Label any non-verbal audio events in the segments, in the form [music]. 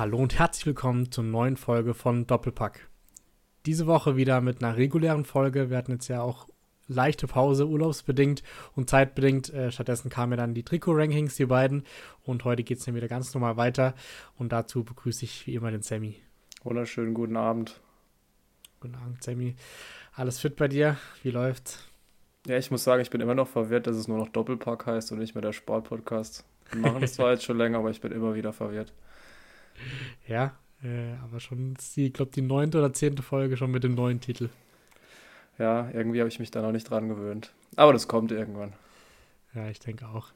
Hallo und herzlich willkommen zur neuen Folge von Doppelpack. Diese Woche wieder mit einer regulären Folge. Wir hatten jetzt ja auch leichte Pause, urlaubsbedingt und zeitbedingt. Äh, stattdessen kamen ja dann die Trikot-Rankings, die beiden. Und heute geht es dann wieder ganz normal weiter. Und dazu begrüße ich wie immer den Sammy. Wunderschönen guten Abend. Guten Abend, Sammy. Alles fit bei dir? Wie läuft's? Ja, ich muss sagen, ich bin immer noch verwirrt, dass es nur noch Doppelpack heißt und nicht mehr der Sportpodcast. Wir machen das zwar [laughs] jetzt schon länger, aber ich bin immer wieder verwirrt. Ja, äh, aber schon, ich glaube, die neunte oder zehnte Folge schon mit dem neuen Titel. Ja, irgendwie habe ich mich da noch nicht dran gewöhnt. Aber das kommt irgendwann. Ja, ich denke auch.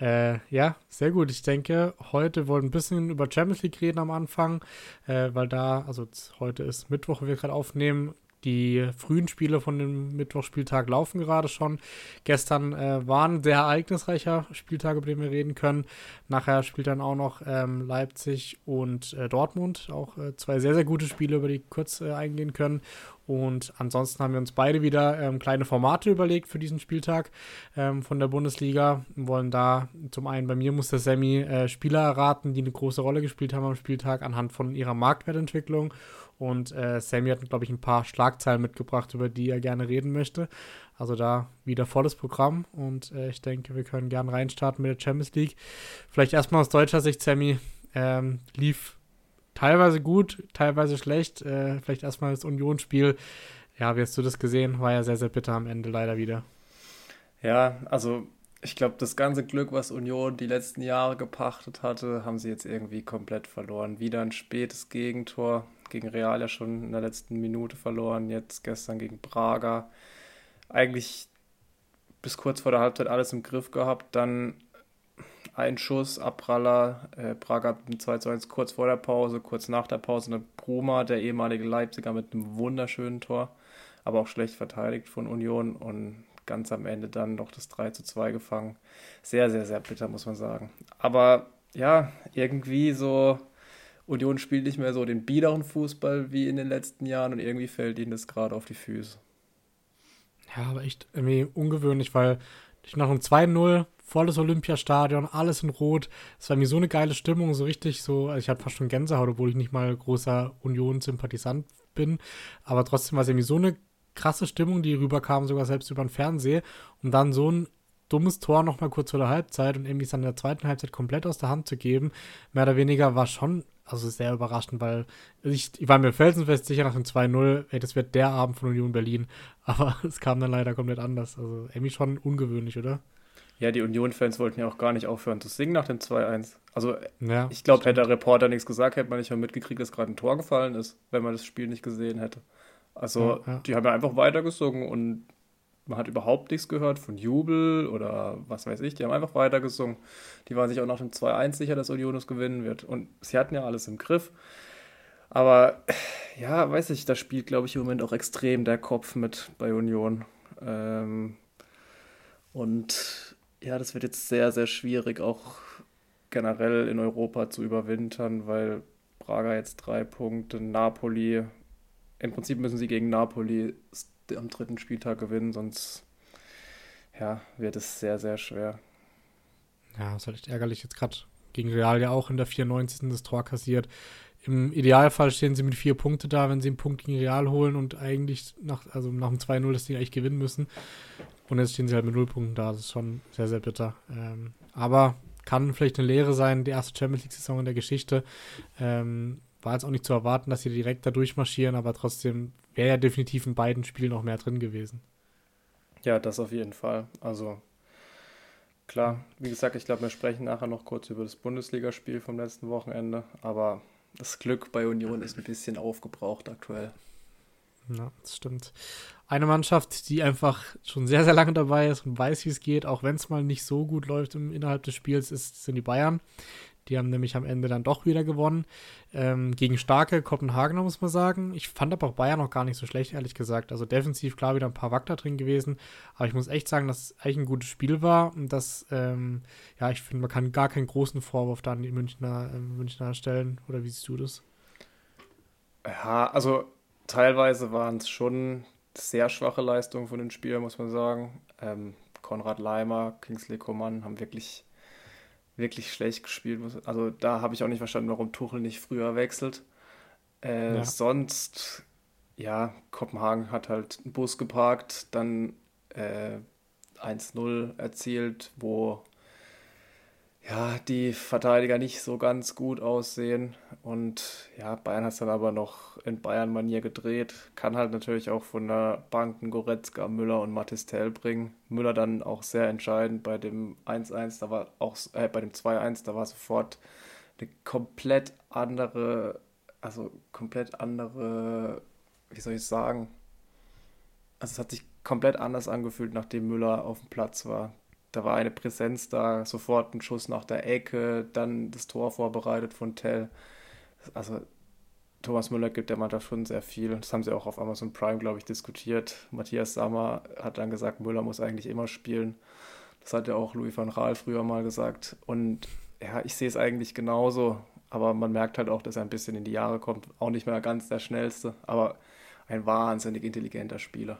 Äh, ja, sehr gut. Ich denke, heute wollen wir ein bisschen über Champions League reden am Anfang, äh, weil da, also heute ist Mittwoch, wo wir gerade aufnehmen, die frühen Spiele von dem Mittwochspieltag laufen gerade schon. Gestern äh, war ein sehr ereignisreicher Spieltag, über den wir reden können. Nachher spielt dann auch noch ähm, Leipzig und äh, Dortmund. Auch äh, zwei sehr, sehr gute Spiele, über die kurz äh, eingehen können. Und ansonsten haben wir uns beide wieder ähm, kleine Formate überlegt für diesen Spieltag ähm, von der Bundesliga. Wir wollen da zum einen bei mir muss der Sammy äh, Spieler erraten, die eine große Rolle gespielt haben am Spieltag anhand von ihrer Marktwertentwicklung. Und äh, Sammy hat, glaube ich, ein paar Schlagzeilen mitgebracht, über die er gerne reden möchte. Also da wieder volles Programm. Und äh, ich denke, wir können gerne reinstarten mit der Champions League. Vielleicht erstmal aus deutscher Sicht, Sammy, ähm, lief teilweise gut, teilweise schlecht. Äh, vielleicht erstmal das Unionsspiel. Ja, wie hast du das gesehen? War ja sehr, sehr bitter am Ende leider wieder. Ja, also ich glaube, das ganze Glück, was Union die letzten Jahre gepachtet hatte, haben sie jetzt irgendwie komplett verloren. Wieder ein spätes Gegentor, gegen Real ja schon in der letzten Minute verloren, jetzt gestern gegen Braga. Eigentlich bis kurz vor der Halbzeit alles im Griff gehabt, dann ein Schuss, Abpraller, äh, Braga mit 2 zu 1 kurz vor der Pause, kurz nach der Pause eine Bruma, der ehemalige Leipziger mit einem wunderschönen Tor, aber auch schlecht verteidigt von Union und ganz am Ende dann noch das 3 zu 2 gefangen. Sehr, sehr, sehr bitter, muss man sagen. Aber ja, irgendwie so Union spielt nicht mehr so den biederen Fußball wie in den letzten Jahren und irgendwie fällt ihnen das gerade auf die Füße. Ja, aber echt irgendwie ungewöhnlich, weil ich nach einem 2-0 volles Olympiastadion, alles in Rot. Es war mir so eine geile Stimmung, so richtig so, also ich hatte fast schon Gänsehaut, obwohl ich nicht mal großer Union-Sympathisant bin. Aber trotzdem war es irgendwie so eine krasse Stimmung, die rüberkam, sogar selbst über den Fernseher. Und dann so ein dummes Tor nochmal kurz vor der Halbzeit und irgendwie es dann in der zweiten Halbzeit komplett aus der Hand zu geben, mehr oder weniger war schon also sehr überraschend, weil ich, ich war mir felsenfest sicher nach dem 2-0, hey, das wird der Abend von Union Berlin. [laughs] Aber es kam dann leider komplett anders. Also irgendwie schon ungewöhnlich, oder? Ja, die Union-Fans wollten ja auch gar nicht aufhören zu singen nach dem 2-1. Also ja, ich glaube, hätte der Reporter nichts gesagt, hätte man nicht mal mitgekriegt, dass gerade ein Tor gefallen ist, wenn man das Spiel nicht gesehen hätte. Also ja, ja. die haben ja einfach weitergesungen und man hat überhaupt nichts gehört von Jubel oder was weiß ich. Die haben einfach weitergesungen. Die waren sich auch nach dem 2-1 sicher, dass Union es gewinnen wird. Und sie hatten ja alles im Griff. Aber ja, weiß ich, da spielt, glaube ich, im Moment auch extrem der Kopf mit bei Union. Ähm, und ja, das wird jetzt sehr, sehr schwierig, auch generell in Europa zu überwintern, weil Braga jetzt drei Punkte, Napoli, im Prinzip müssen sie gegen Napoli am dritten Spieltag gewinnen, sonst ja, wird es sehr, sehr schwer. Ja, ist halt echt ärgerlich. Jetzt gerade gegen Real ja auch in der 94. das Tor kassiert. Im Idealfall stehen sie mit vier Punkten da, wenn sie einen Punkt gegen Real holen und eigentlich nach, also nach dem 2-0 das Ding eigentlich gewinnen müssen. Und jetzt stehen sie halt mit null Punkten da. Das ist schon sehr, sehr bitter. Ähm, aber kann vielleicht eine Lehre sein, die erste Champions League-Saison in der Geschichte. Ähm, war jetzt auch nicht zu erwarten, dass sie direkt da durchmarschieren, aber trotzdem wäre ja definitiv in beiden Spielen noch mehr drin gewesen. Ja, das auf jeden Fall. Also klar, wie gesagt, ich glaube, wir sprechen nachher noch kurz über das Bundesligaspiel vom letzten Wochenende, aber das Glück bei Union ist ein bisschen aufgebraucht aktuell. Ja, das stimmt. Eine Mannschaft, die einfach schon sehr, sehr lange dabei ist und weiß, wie es geht, auch wenn es mal nicht so gut läuft im, innerhalb des Spiels, ist, sind die Bayern. Die haben nämlich am Ende dann doch wieder gewonnen. Ähm, gegen starke Kopenhagener, muss man sagen. Ich fand aber auch Bayern noch gar nicht so schlecht, ehrlich gesagt. Also defensiv klar wieder ein paar Wackler drin gewesen. Aber ich muss echt sagen, dass es eigentlich ein gutes Spiel war. Und dass, ähm, ja, ich finde, man kann gar keinen großen Vorwurf da an die Münchner, äh, Münchner stellen. Oder wie siehst du das? Ja, also teilweise waren es schon sehr schwache Leistungen von den Spielern, muss man sagen. Ähm, Konrad Leimer, Kingsley Coman haben wirklich wirklich schlecht gespielt. Also da habe ich auch nicht verstanden, warum Tuchel nicht früher wechselt. Äh, ja. Sonst, ja, Kopenhagen hat halt einen Bus geparkt, dann äh, 1-0 erzielt, wo ja, die Verteidiger nicht so ganz gut aussehen. Und ja, Bayern hat es dann aber noch in Bayern-Manier gedreht. Kann halt natürlich auch von der Banken Goretzka, Müller und Matistel bringen. Müller dann auch sehr entscheidend bei dem 1-1, da war auch, äh, bei dem 2-1, da war sofort eine komplett andere, also komplett andere, wie soll ich sagen? Also es hat sich komplett anders angefühlt, nachdem Müller auf dem Platz war da war eine Präsenz da, sofort ein Schuss nach der Ecke, dann das Tor vorbereitet von Tell. Also Thomas Müller gibt der Mannschaft schon sehr viel. Das haben sie auch auf Amazon Prime, glaube ich, diskutiert. Matthias Sammer hat dann gesagt, Müller muss eigentlich immer spielen. Das hat ja auch Louis van Raal früher mal gesagt. Und ja, ich sehe es eigentlich genauso. Aber man merkt halt auch, dass er ein bisschen in die Jahre kommt. Auch nicht mehr ganz der schnellste, aber ein wahnsinnig intelligenter Spieler.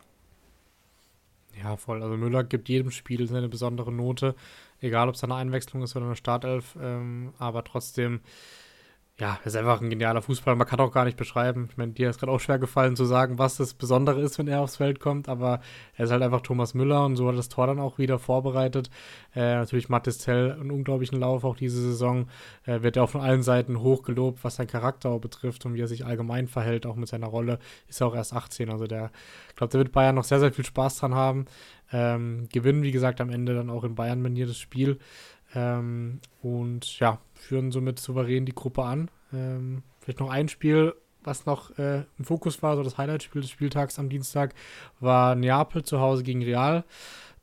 Ja, voll. Also Müller gibt jedem Spiel seine besondere Note, egal ob es eine Einwechslung ist oder eine Startelf, ähm, aber trotzdem ja, er ist einfach ein genialer Fußballer. Man kann auch gar nicht beschreiben. Ich meine, dir ist gerade auch schwer gefallen zu sagen, was das Besondere ist, wenn er aufs Feld kommt, aber er ist halt einfach Thomas Müller und so hat das Tor dann auch wieder vorbereitet. Äh, natürlich Mathis Tell, einen unglaublichen Lauf auch diese Saison. Äh, wird er auch von allen Seiten hochgelobt, was sein Charakter auch betrifft und wie er sich allgemein verhält, auch mit seiner Rolle. Ist er auch erst 18, also der, ich glaube, der wird Bayern noch sehr, sehr viel Spaß dran haben. Ähm, gewinnen, wie gesagt, am Ende dann auch in Bayern-Manier das Spiel. Ähm, und ja, führen somit souverän die Gruppe an. Ähm, vielleicht noch ein Spiel, was noch äh, im Fokus war, so das Highlight-Spiel des Spieltags am Dienstag, war Neapel zu Hause gegen Real.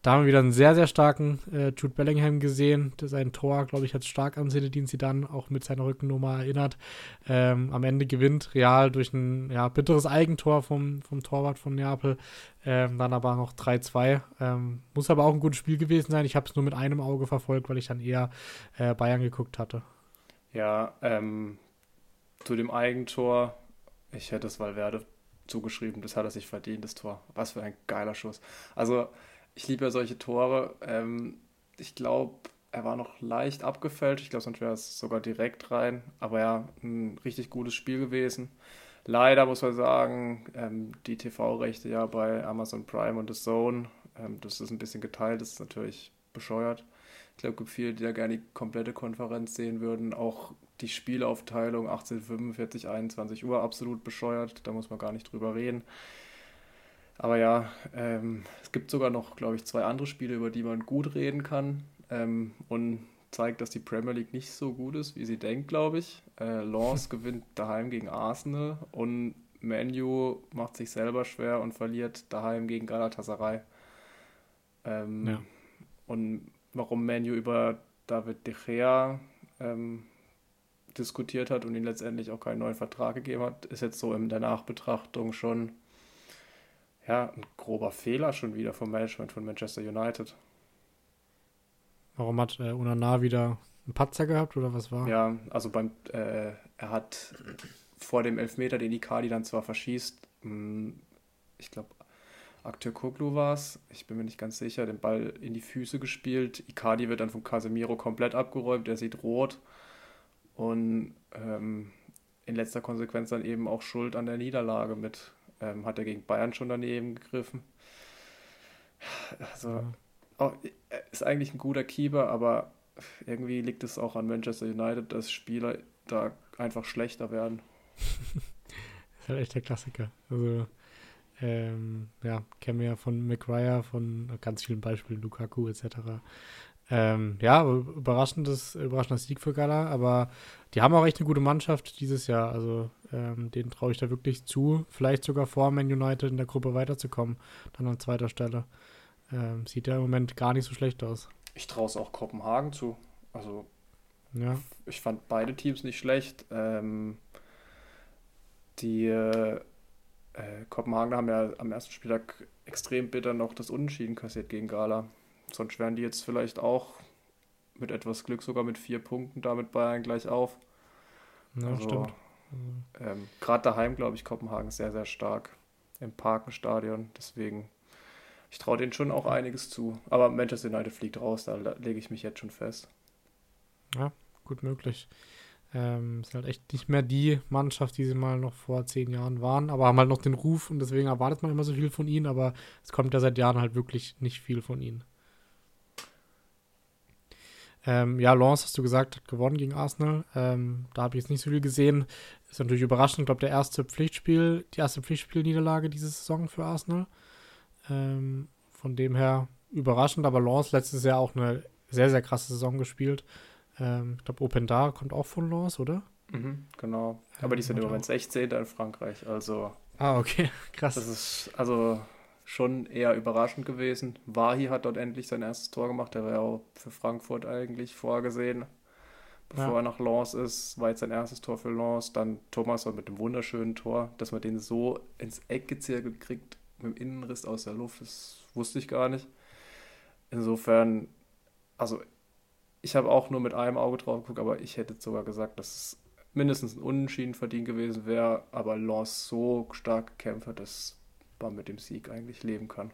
Da haben wir wieder einen sehr, sehr starken äh, Jude Bellingham gesehen. Sein Tor, glaube ich, hat stark an Zinedine dann auch mit seiner Rückennummer erinnert. Ähm, am Ende gewinnt Real durch ein ja, bitteres Eigentor vom, vom Torwart von Neapel. Ähm, dann aber noch 3-2. Ähm, muss aber auch ein gutes Spiel gewesen sein. Ich habe es nur mit einem Auge verfolgt, weil ich dann eher äh, Bayern geguckt hatte. Ja, ähm, zu dem Eigentor, ich hätte es Valverde zugeschrieben, das hat er sich verdient, das Tor. Was für ein geiler Schuss. Also, ich liebe ja solche Tore. Ähm, ich glaube, er war noch leicht abgefällt. Ich glaube, sonst wäre es sogar direkt rein. Aber ja, ein richtig gutes Spiel gewesen. Leider muss man sagen, ähm, die TV-Rechte ja bei Amazon Prime und The Zone, ähm, das ist ein bisschen geteilt, das ist natürlich bescheuert. Ich glaube, es gibt viele, die ja gerne die komplette Konferenz sehen würden. Auch die Spielaufteilung 1845, 21 Uhr absolut bescheuert. Da muss man gar nicht drüber reden. Aber ja, ähm, es gibt sogar noch, glaube ich, zwei andere Spiele, über die man gut reden kann. Ähm, und zeigt, dass die Premier League nicht so gut ist, wie sie denkt, glaube ich. Äh, Lens [laughs] gewinnt daheim gegen Arsenal und Manu macht sich selber schwer und verliert daheim gegen Galatasaray. Ähm, ja. Und warum Manu über David De Gea ähm, diskutiert hat und ihn letztendlich auch keinen neuen Vertrag gegeben hat, ist jetzt so in der Nachbetrachtung schon ja, ein grober Fehler schon wieder vom Management von Manchester United. Warum hat äh, Unana wieder einen Patzer gehabt oder was war? Ja, also beim äh, er hat vor dem Elfmeter, den Icardi dann zwar verschießt, mh, hm, ich glaube, Akteur Koglu war es, ich bin mir nicht ganz sicher, den Ball in die Füße gespielt. Icardi wird dann von Casemiro komplett abgeräumt, er sieht rot und ähm, in letzter Konsequenz dann eben auch Schuld an der Niederlage mit ähm, hat er gegen Bayern schon daneben gegriffen. Also, ja. auch, ist eigentlich ein guter Keeper, aber irgendwie liegt es auch an Manchester United, dass Spieler da einfach schlechter werden. [laughs] das ist halt echt der Klassiker. Also, ähm, ja, kennen wir ja von McGuire, von ganz vielen Beispielen, Lukaku etc. Ähm, ja, überraschendes, überraschender Sieg für Gala, aber die haben auch echt eine gute Mannschaft dieses Jahr. Also ähm, denen traue ich da wirklich zu, vielleicht sogar vor Man United in der Gruppe weiterzukommen, dann an zweiter Stelle. Ähm, sieht ja im Moment gar nicht so schlecht aus. Ich traue es auch Kopenhagen zu. Also ja. ich fand beide Teams nicht schlecht. Ähm, die äh, Kopenhagen haben ja am ersten Spieltag extrem bitter noch das Unentschieden kassiert gegen Gala. Sonst wären die jetzt vielleicht auch mit etwas Glück sogar mit vier Punkten damit Bayern gleich auf. Ja, also, stimmt. Ähm, Gerade daheim, glaube ich, Kopenhagen sehr, sehr stark im Parkenstadion. Deswegen, ich traue denen schon auch einiges zu. Aber Manchester United fliegt raus, da lege ich mich jetzt schon fest. Ja, gut möglich. Ähm, ist halt echt nicht mehr die Mannschaft, die sie mal noch vor zehn Jahren waren, aber haben halt noch den Ruf und deswegen erwartet man immer so viel von ihnen, aber es kommt ja seit Jahren halt wirklich nicht viel von ihnen. Ähm, ja, Lens, hast du gesagt, hat gewonnen gegen Arsenal. Ähm, da habe ich jetzt nicht so viel gesehen. Ist natürlich überraschend. Ich glaube, der erste Pflichtspiel, die erste Pflichtspielniederlage diese Saison für Arsenal. Ähm, von dem her überraschend, aber Lens letztes Jahr auch eine sehr, sehr krasse Saison gespielt. Ähm, ich glaube, Open Da kommt auch von Lens, oder? Mhm, genau. Aber die sind im Moment 16. in Frankreich, also. Ah, okay, [laughs] krass. Das ist, also schon eher überraschend gewesen. Wahi hat dort endlich sein erstes Tor gemacht. Der war ja auch für Frankfurt eigentlich vorgesehen. Bevor ja. er nach Lens ist, war jetzt sein erstes Tor für Lens. Dann Thomas mit dem wunderschönen Tor, dass man den so ins Eck gezirkelt kriegt, mit dem Innenriss aus der Luft, das wusste ich gar nicht. Insofern, also ich habe auch nur mit einem Auge drauf geguckt, aber ich hätte sogar gesagt, dass es mindestens ein Unentschieden verdient gewesen wäre. Aber Lens so stark gekämpft hat, dass man mit dem Sieg eigentlich leben kann.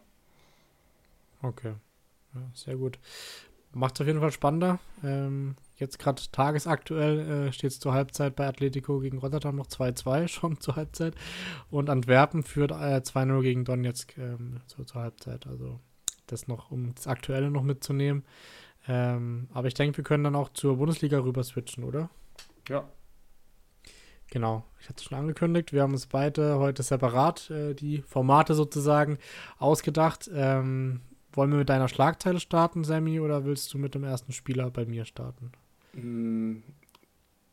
Okay, ja, sehr gut. Macht es auf jeden Fall spannender. Ähm, jetzt gerade tagesaktuell äh, steht es zur Halbzeit bei Atletico gegen Rotterdam noch 2-2 [laughs] schon zur Halbzeit. Und Antwerpen führt äh, 2-0 gegen Donetsk ähm, zur, zur, Halbzeit. Also das noch, um das Aktuelle noch mitzunehmen. Ähm, aber ich denke, wir können dann auch zur Bundesliga rüber switchen, oder? Ja, Genau, ich hatte es schon angekündigt. Wir haben uns beide heute separat äh, die Formate sozusagen ausgedacht. Ähm, wollen wir mit deiner Schlagzeile starten, Sammy, oder willst du mit dem ersten Spieler bei mir starten? Mm,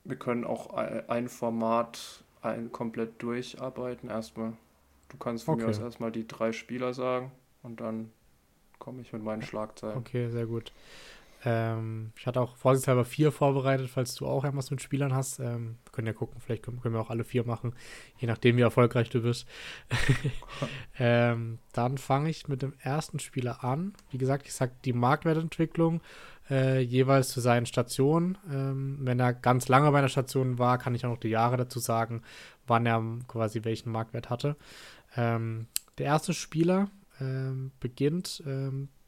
wir können auch ein Format ein komplett durcharbeiten. Erstmal, du kannst von okay. mir aus erstmal die drei Spieler sagen und dann komme ich mit meinen Schlagzeilen. Okay, sehr gut. Ähm, ich hatte auch vorsichtshalber vier vorbereitet, falls du auch irgendwas mit Spielern hast. Ähm, können ja gucken, vielleicht können, können, wir auch alle vier machen, je nachdem, wie erfolgreich du bist. [laughs] ähm, dann fange ich mit dem ersten Spieler an. Wie gesagt, ich sage die Marktwertentwicklung äh, jeweils zu seinen Stationen. Ähm, wenn er ganz lange bei einer Station war, kann ich auch noch die Jahre dazu sagen, wann er quasi welchen Marktwert hatte. Ähm, der erste Spieler ähm, beginnt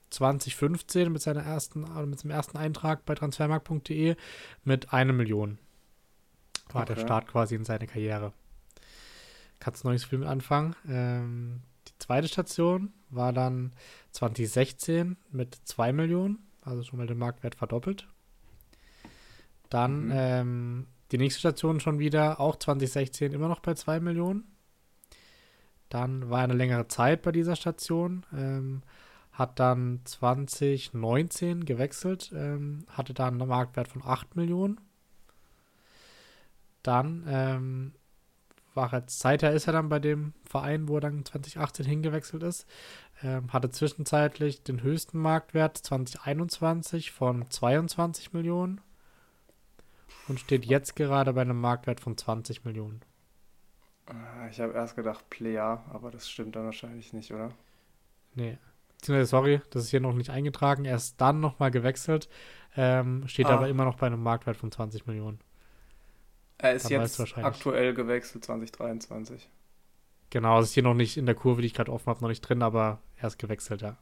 2015 mit seiner ersten, mit seinem ersten Eintrag bei transfermarkt.de mit einer Million. War okay. der Start quasi in seine Karriere. Kannst viel mit anfangen. Ähm, die zweite Station war dann 2016 mit 2 Millionen, also schon mal den Marktwert verdoppelt. Dann mhm. ähm, die nächste Station schon wieder, auch 2016 immer noch bei 2 Millionen. Dann war eine längere Zeit bei dieser Station. Ähm, hat dann 2019 gewechselt, ähm, hatte dann einen Marktwert von 8 Millionen. Dann ähm, war er, seither ist er dann bei dem Verein, wo er dann 2018 hingewechselt ist, ähm, hatte zwischenzeitlich den höchsten Marktwert 2021 von 22 Millionen und steht jetzt gerade bei einem Marktwert von 20 Millionen. Ah, ich habe erst gedacht Player, aber das stimmt dann wahrscheinlich nicht, oder? Nee, sorry, das ist hier noch nicht eingetragen. Er ist dann nochmal gewechselt, ähm, steht ah. aber immer noch bei einem Marktwert von 20 Millionen. Er ist dann jetzt aktuell gewechselt, 2023. Genau, es ist hier noch nicht in der Kurve, die ich gerade offen habe, noch nicht drin, aber er ist gewechselt, ja.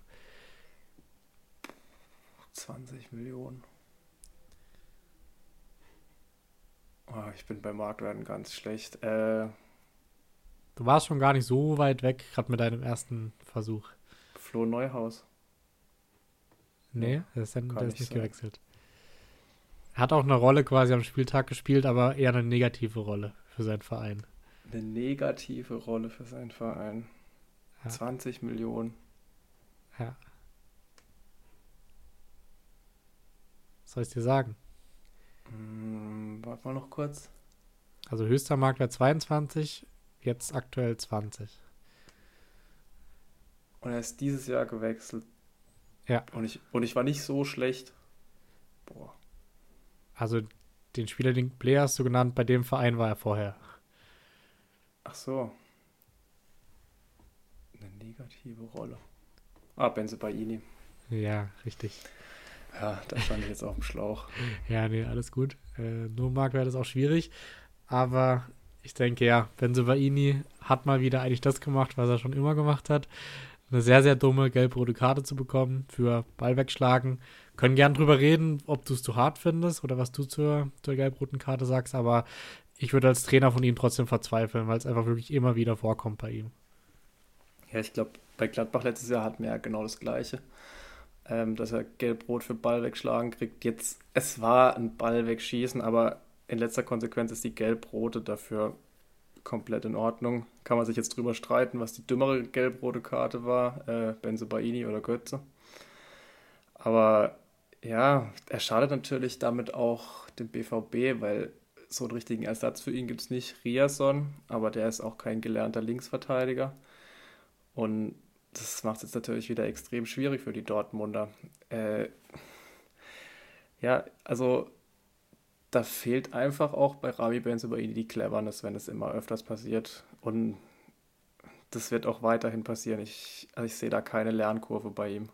20 Millionen. Oh, ich bin bei Marktwerten ganz schlecht. Äh, du warst schon gar nicht so weit weg, gerade mit deinem ersten Versuch. Flo Neuhaus. Nee, der ist, dann, der ist nicht sein. gewechselt. Er hat auch eine Rolle quasi am Spieltag gespielt, aber eher eine negative Rolle für seinen Verein. Eine negative Rolle für seinen Verein. Ja. 20 Millionen. Ja. Was soll ich dir sagen? Hm, warte mal noch kurz. Also höchster Marktwert 22, jetzt aktuell 20. Und er ist dieses Jahr gewechselt. Ja. Und ich, und ich war nicht so schlecht. Boah. Also den Spieler, den Player hast du genannt, bei dem Verein war er vorher. Ach so. Eine negative Rolle. Ah, Benze Baini. Ja, richtig. Ja, da stand ich jetzt auf dem Schlauch. [laughs] ja, nee, alles gut. Äh, nur Marktwert ist auch schwierig. Aber ich denke, ja, Benze Baini hat mal wieder eigentlich das gemacht, was er schon immer gemacht hat eine sehr, sehr dumme gelb-rote Karte zu bekommen für Ball wegschlagen. Können gern drüber reden, ob du es zu hart findest oder was du zur, zur gelb-roten Karte sagst, aber ich würde als Trainer von ihm trotzdem verzweifeln, weil es einfach wirklich immer wieder vorkommt bei ihm. Ja, ich glaube, bei Gladbach letztes Jahr hatten wir ja genau das Gleiche. Ähm, dass er gelb-rot für Ball wegschlagen kriegt. Jetzt, es war ein Ball wegschießen, aber in letzter Konsequenz ist die gelb-rote dafür komplett in Ordnung. Kann man sich jetzt drüber streiten, was die dümmere gelb-rote Karte war, äh, Benze Baini oder Götze. Aber ja, er schadet natürlich damit auch dem BVB, weil so einen richtigen Ersatz für ihn gibt es nicht. Riason, aber der ist auch kein gelernter Linksverteidiger. Und das macht es jetzt natürlich wieder extrem schwierig für die Dortmunder. Äh, ja, also da fehlt einfach auch bei Rami Benzobaini die Cleverness, wenn es immer öfters passiert. Und das wird auch weiterhin passieren. Ich, also ich sehe da keine Lernkurve bei ihm.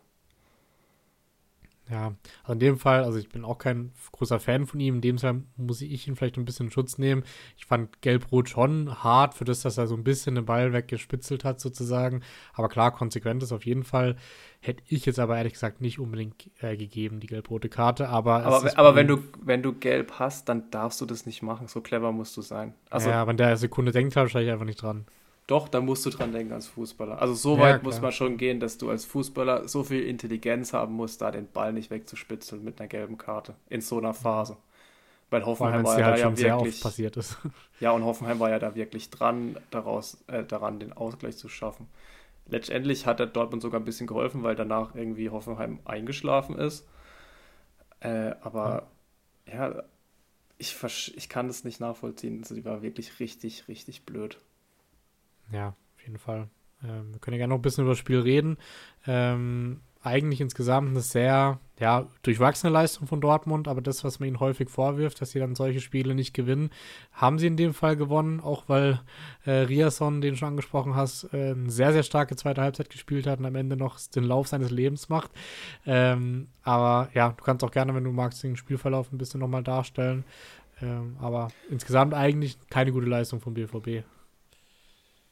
Ja, also in dem Fall, also ich bin auch kein großer Fan von ihm. In dem Fall muss ich ihn vielleicht ein bisschen in Schutz nehmen. Ich fand Gelb-Rot schon hart für das, dass er so ein bisschen den Ball weggespitzelt hat, sozusagen. Aber klar, konsequent ist auf jeden Fall. Hätte ich jetzt aber ehrlich gesagt nicht unbedingt äh, gegeben, die gelb-rote Karte. Aber, aber, aber wenn, du, wenn du gelb hast, dann darfst du das nicht machen. So clever musst du sein. Also, ja, wenn der Sekunde denkt, habe ich einfach nicht dran. Doch, da musst du dran denken als Fußballer. Also so weit ja, muss man schon gehen, dass du als Fußballer so viel Intelligenz haben musst, da den Ball nicht wegzuspitzeln mit einer gelben Karte in so einer Phase. Weil Hoffenheim war ja halt ja wirklich passiert ist. [laughs] Ja, und Hoffenheim war ja da wirklich dran, daraus, äh, daran den Ausgleich zu schaffen. Letztendlich hat der Dortmund sogar ein bisschen geholfen, weil danach irgendwie Hoffenheim eingeschlafen ist. Äh, aber ja, ja ich, ich kann das nicht nachvollziehen. Also die war wirklich richtig, richtig blöd. Ja, auf jeden Fall. Ähm, wir können ja gerne noch ein bisschen über das Spiel reden. Ähm, eigentlich insgesamt eine sehr ja, durchwachsene Leistung von Dortmund, aber das, was man ihnen häufig vorwirft, dass sie dann solche Spiele nicht gewinnen, haben sie in dem Fall gewonnen, auch weil äh, Riasson, den du schon angesprochen hast, äh, eine sehr, sehr starke zweite Halbzeit gespielt hat und am Ende noch den Lauf seines Lebens macht. Ähm, aber ja, du kannst auch gerne, wenn du magst, den Spielverlauf ein bisschen nochmal darstellen. Ähm, aber insgesamt eigentlich keine gute Leistung vom BVB.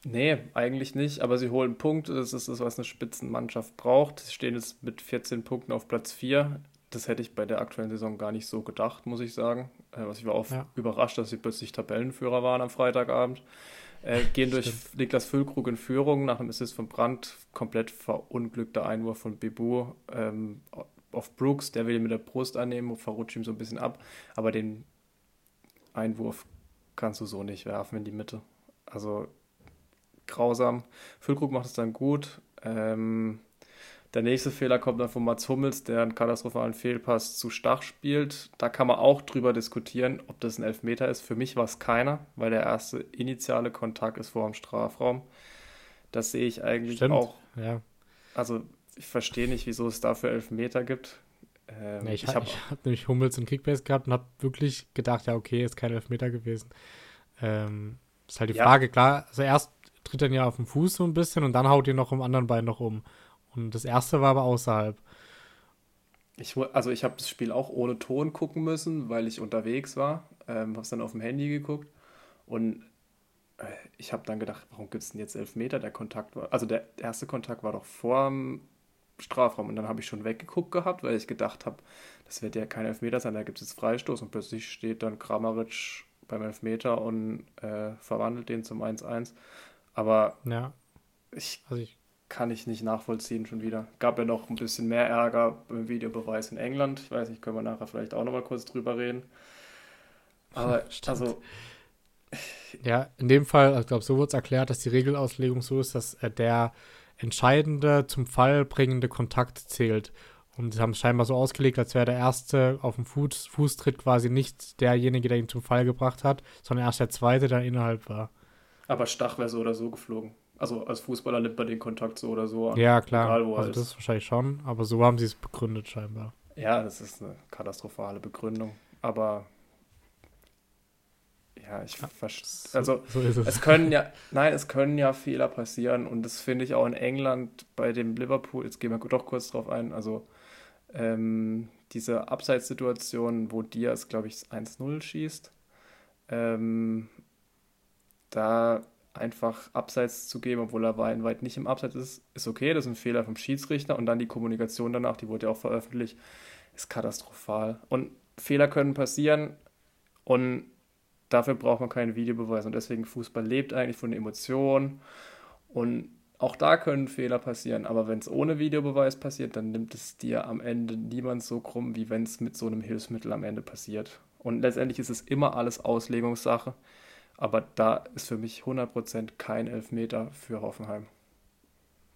Nee, eigentlich nicht, aber sie holen Punkte. Das ist das, was eine Spitzenmannschaft braucht. Sie stehen jetzt mit 14 Punkten auf Platz 4. Das hätte ich bei der aktuellen Saison gar nicht so gedacht, muss ich sagen. Was ich war auch ja. überrascht, dass sie plötzlich Tabellenführer waren am Freitagabend. Äh, gehen durch Stimmt. Niklas Füllkrug in Führung nach einem Assist von Brandt. Komplett verunglückter Einwurf von Bibu ähm, auf Brooks. Der will ihn mit der Brust annehmen, verrutscht ihm so ein bisschen ab. Aber den Einwurf kannst du so nicht werfen in die Mitte. Also grausam. Füllkrug macht es dann gut. Ähm, der nächste Fehler kommt dann von Mats Hummels, der einen katastrophalen Fehlpass zu Stach spielt. Da kann man auch drüber diskutieren, ob das ein Elfmeter ist. Für mich war es keiner, weil der erste initiale Kontakt ist vor dem Strafraum. Das sehe ich eigentlich Stimmt, auch. Ja. Also ich verstehe nicht, wieso es dafür Elfmeter gibt. Ähm, nee, ich ich habe hab nämlich Hummels und Kickbase gehabt und habe wirklich gedacht, ja, okay, ist kein Elfmeter gewesen. Ähm, ist halt die ja. Frage, klar, also erst tritt dann ja auf den Fuß so ein bisschen und dann haut ihr noch im anderen Bein noch um. Und das erste war aber außerhalb. Ich, also ich habe das Spiel auch ohne Ton gucken müssen, weil ich unterwegs war. Ähm, habe es dann auf dem Handy geguckt und äh, ich habe dann gedacht, warum gibt es denn jetzt Elfmeter? Der Kontakt war, also der erste Kontakt war doch vor dem Strafraum und dann habe ich schon weggeguckt gehabt, weil ich gedacht habe, das wird ja kein Elfmeter sein, da gibt es jetzt Freistoß und plötzlich steht dann Kramaric beim Elfmeter und äh, verwandelt den zum 1-1. Aber ja. ich, also ich kann ich nicht nachvollziehen schon wieder. Gab ja noch ein bisschen mehr Ärger beim Videobeweis in England. Ich weiß nicht, können wir nachher vielleicht auch noch mal kurz drüber reden. Aber [laughs] also ja, in dem Fall, ich glaube, so wird es erklärt, dass die Regelauslegung so ist, dass äh, der entscheidende, zum Fall bringende Kontakt zählt. Und sie haben es scheinbar so ausgelegt, als wäre der erste auf dem Fuß, Fußtritt quasi nicht derjenige, der ihn zum Fall gebracht hat, sondern erst der zweite, der innerhalb war. Aber Stach wäre so oder so geflogen. Also als Fußballer nimmt man den Kontakt so oder so an. Ja, klar. Egal, wo also das ist wahrscheinlich schon, aber so haben sie es begründet scheinbar. Ja, das ist eine katastrophale Begründung. Aber ja, ich verstehe. Also so es. es. können ja, nein, es können ja Fehler passieren und das finde ich auch in England bei dem Liverpool, jetzt gehen wir doch kurz drauf ein, also ähm, diese Abseitssituation, wo Diaz, glaube ich, 1-0 schießt, ähm, da einfach abseits zu geben, obwohl er weit nicht im Abseits ist, ist okay. Das ist ein Fehler vom Schiedsrichter. Und dann die Kommunikation danach, die wurde ja auch veröffentlicht, ist katastrophal. Und Fehler können passieren und dafür braucht man keinen Videobeweis. Und deswegen Fußball lebt eigentlich von Emotionen. Und auch da können Fehler passieren. Aber wenn es ohne Videobeweis passiert, dann nimmt es dir am Ende niemand so krumm, wie wenn es mit so einem Hilfsmittel am Ende passiert. Und letztendlich ist es immer alles Auslegungssache. Aber da ist für mich 100% kein Elfmeter für Hoffenheim.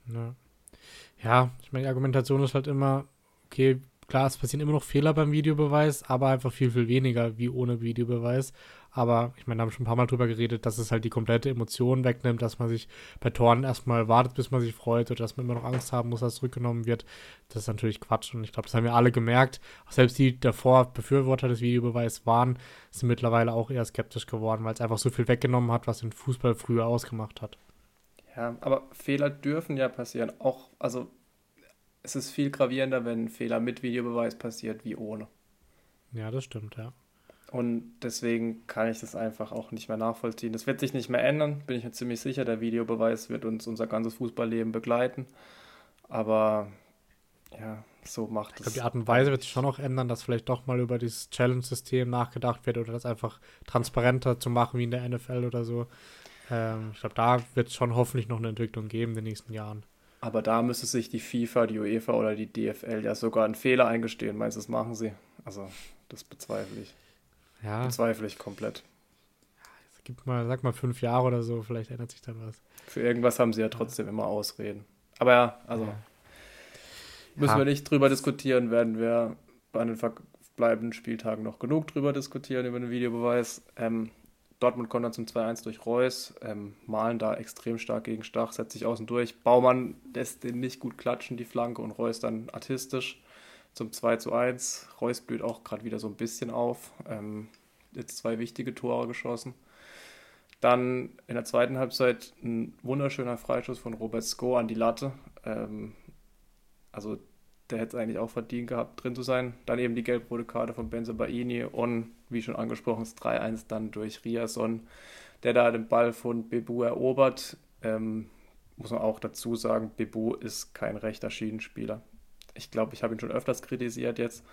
Ja, ja ich meine, die Argumentation ist halt immer, okay, klar, es passieren immer noch Fehler beim Videobeweis, aber einfach viel, viel weniger wie ohne Videobeweis. Aber ich meine, da haben wir schon ein paar Mal drüber geredet, dass es halt die komplette Emotion wegnimmt, dass man sich bei Toren erstmal wartet, bis man sich freut oder dass man immer noch Angst haben muss, dass es zurückgenommen wird. Das ist natürlich Quatsch und ich glaube, das haben wir alle gemerkt. Selbst die davor Befürworter des Videobeweises waren, sind mittlerweile auch eher skeptisch geworden, weil es einfach so viel weggenommen hat, was den Fußball früher ausgemacht hat. Ja, aber Fehler dürfen ja passieren. Auch, also es ist viel gravierender, wenn ein Fehler mit Videobeweis passiert, wie ohne. Ja, das stimmt, ja. Und deswegen kann ich das einfach auch nicht mehr nachvollziehen. Das wird sich nicht mehr ändern, bin ich mir ziemlich sicher. Der Videobeweis wird uns unser ganzes Fußballleben begleiten. Aber ja, so macht es. Ich glaube, die Art und Weise wird sich schon noch ändern, dass vielleicht doch mal über dieses Challenge-System nachgedacht wird oder das einfach transparenter zu machen wie in der NFL oder so. Ähm, ich glaube, da wird es schon hoffentlich noch eine Entwicklung geben in den nächsten Jahren. Aber da müsste sich die FIFA, die UEFA oder die DFL ja sogar einen Fehler eingestehen. Meinst du, das machen sie? Also, das bezweifle ich. Ja. Bezweifle ich komplett. Es gibt mal, sag mal, fünf Jahre oder so, vielleicht ändert sich dann was. Für irgendwas haben sie ja trotzdem ja. immer Ausreden. Aber ja, also ja. müssen ja. wir nicht drüber diskutieren, werden wir bei den verbleibenden Spieltagen noch genug drüber diskutieren, über den Videobeweis. Ähm, Dortmund kommt dann zum 2-1 durch Reus, ähm, malen da extrem stark gegen Stach, setzt sich außen durch. Baumann lässt den nicht gut klatschen, die Flanke, und Reus dann artistisch zum 2 zu 1. Reus blüht auch gerade wieder so ein bisschen auf. Ähm, jetzt zwei wichtige Tore geschossen. Dann in der zweiten Halbzeit ein wunderschöner Freischuss von Robert Sko an die Latte. Ähm, also der hätte es eigentlich auch verdient gehabt, drin zu sein. Dann eben die gelb-rote Karte von Benze Baini und wie schon angesprochen, das 3-1 dann durch Riason, der da den Ball von Bebu erobert. Ähm, muss man auch dazu sagen, Bebu ist kein rechter Schienenspieler ich glaube, ich habe ihn schon öfters kritisiert jetzt.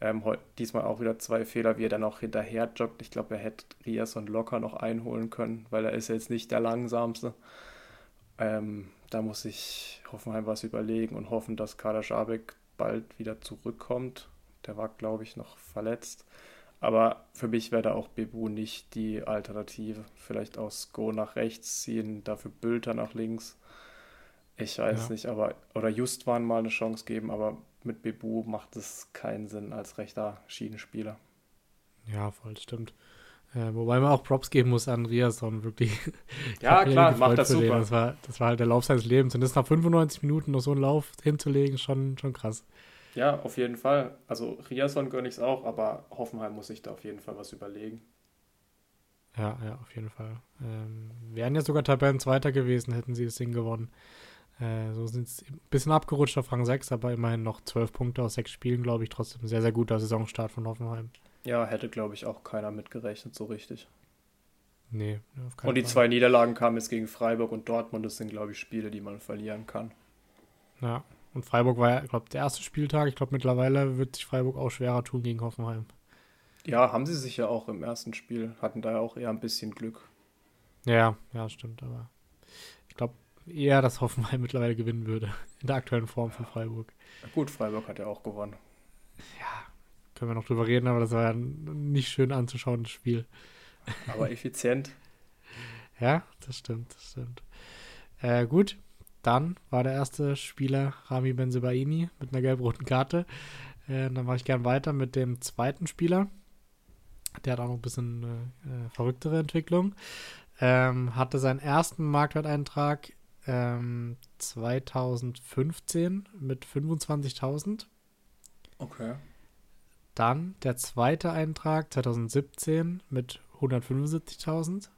Ähm, diesmal auch wieder zwei Fehler, wie er dann auch hinterher joggt. Ich glaube, er hätte Riasson locker noch einholen können, weil er ist jetzt nicht der langsamste. Ähm, da muss ich Hoffenheim was überlegen und hoffen, dass Kader Schabek bald wieder zurückkommt. Der war, glaube ich, noch verletzt. Aber für mich wäre da auch Bebu nicht die Alternative. Vielleicht aus Go nach rechts ziehen, dafür Bülter nach links. Ich weiß ja. nicht, aber oder Justwan mal eine Chance geben, aber mit Bebu macht es keinen Sinn als rechter Schienenspieler. Ja, voll, stimmt. Äh, wobei man auch Props geben muss an Riason, wirklich. [laughs] ja, klar, macht das super. Das war, das war halt der Lauf seines Lebens. Und das nach 95 Minuten noch so einen Lauf hinzulegen, schon, schon krass. Ja, auf jeden Fall. Also Riason gönne ich es auch, aber Hoffenheim muss sich da auf jeden Fall was überlegen. Ja, ja, auf jeden Fall. Ähm, wären ja sogar Tabellenzweiter gewesen, hätten sie das Ding gewonnen. Äh, so sind es ein bisschen abgerutscht auf Rang 6, aber immerhin noch 12 Punkte aus 6 Spielen, glaube ich. Trotzdem sehr, sehr guter Saisonstart von Hoffenheim. Ja, hätte, glaube ich, auch keiner mitgerechnet, so richtig. Nee, auf keinen Und die Fall. zwei Niederlagen kamen jetzt gegen Freiburg und Dortmund. Das sind, glaube ich, Spiele, die man verlieren kann. Ja, und Freiburg war ja, glaube der erste Spieltag. Ich glaube, mittlerweile wird sich Freiburg auch schwerer tun gegen Hoffenheim. Ja, haben sie sich ja auch im ersten Spiel. Hatten da ja auch eher ein bisschen Glück. Ja, ja, stimmt. Aber ich glaube, eher, dass Hoffenheim [laughs] mittlerweile gewinnen würde. In der aktuellen Form von Freiburg. gut, Freiburg hat ja auch gewonnen. Ja, können wir noch drüber reden, aber das war ja ein nicht schön anzuschauen, das Spiel. Aber effizient. [laughs] ja, das stimmt, das stimmt. Äh, gut, dann war der erste Spieler Rami Benzebaini mit einer gelb-roten Karte. Äh, dann mache ich gern weiter mit dem zweiten Spieler. Der hat auch noch ein bisschen äh, verrücktere Entwicklung. Ähm, hatte seinen ersten Marktwerteintrag ähm, 2015 mit 25.000. Okay. Dann der zweite Eintrag 2017 mit 175.000.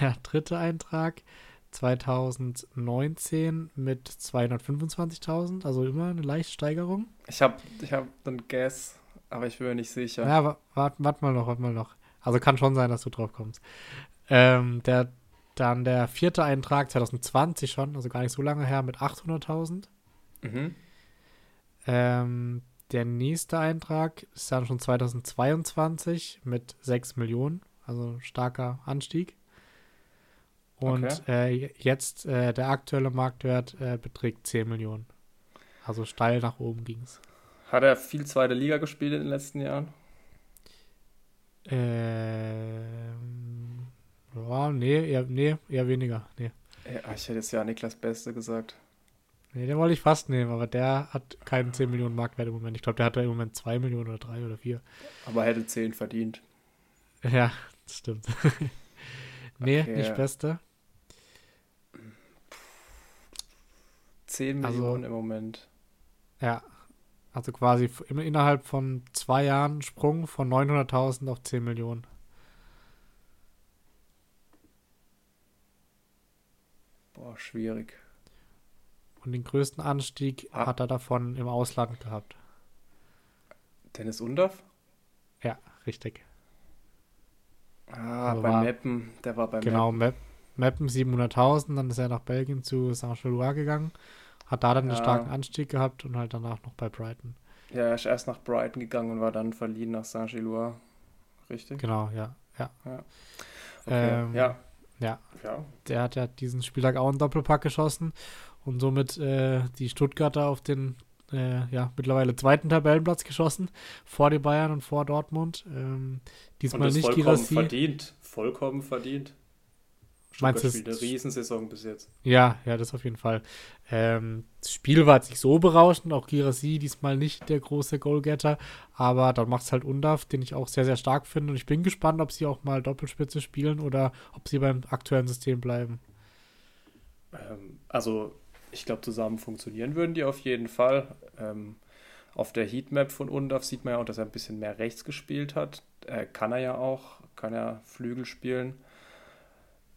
Der dritte Eintrag 2019 mit 225.000, also immer eine leichte Steigerung. Ich habe ich hab einen Guess, aber ich bin mir nicht sicher. Ja, warte wart mal noch, warte mal noch. Also kann schon sein, dass du drauf kommst. Ähm, der, dann der vierte Eintrag 2020 schon, also gar nicht so lange her, mit 800.000. Mhm. Ähm, der nächste Eintrag ist dann schon 2022 mit 6 Millionen, also starker Anstieg. Und okay. äh, jetzt äh, der aktuelle Marktwert äh, beträgt 10 Millionen. Also steil nach oben ging es. Hat er viel zweite Liga gespielt in den letzten Jahren? Ähm, ja, nee, eher, nee, eher weniger. Nee. Ich hätte jetzt ja Niklas Beste gesagt. Nee, den wollte ich fast nehmen, aber der hat keinen 10 Millionen Marktwert im Moment. Ich glaube, der hat da im Moment 2 Millionen oder 3 oder 4. Aber er hätte 10 verdient. Ja, das stimmt. [laughs] nee, okay. nicht Beste. 10 also Millionen also, im Moment. Ja, also quasi innerhalb von zwei Jahren Sprung von 900.000 auf 10 Millionen. Boah, schwierig. Und den größten Anstieg ah. hat er davon im Ausland gehabt. Dennis Undorf? Ja, richtig. Ah, also bei Meppen, der war bei genau, Meppen. Meppen 700.000, dann ist er nach Belgien zu Saint-Gilloise gegangen, hat da dann ja. einen starken Anstieg gehabt und halt danach noch bei Brighton. Ja, er ist erst nach Brighton gegangen und war dann verliehen nach Saint-Gilloise, richtig? Genau, ja, ja. Ja. Okay. Ähm, ja. ja. ja. Der hat ja diesen Spieltag auch einen Doppelpack geschossen und somit äh, die Stuttgarter auf den äh, ja, mittlerweile zweiten Tabellenplatz geschossen, vor die Bayern und vor Dortmund. Ähm, diesmal und das nicht vollkommen Girassi. verdient, vollkommen verdient. Stuttgart Meinst spielt eine Riesensaison bis jetzt. Ja, ja, das auf jeden Fall. Ähm, das Spiel war jetzt nicht so berauschend, auch Girassi diesmal nicht der große Goalgetter, aber dann macht es halt Undaf, den ich auch sehr, sehr stark finde und ich bin gespannt, ob sie auch mal Doppelspitze spielen oder ob sie beim aktuellen System bleiben. Ähm, also ich glaube, zusammen funktionieren würden die auf jeden Fall. Ähm, auf der Heatmap von Undaf sieht man ja auch, dass er ein bisschen mehr rechts gespielt hat. Äh, kann er ja auch, kann er Flügel spielen.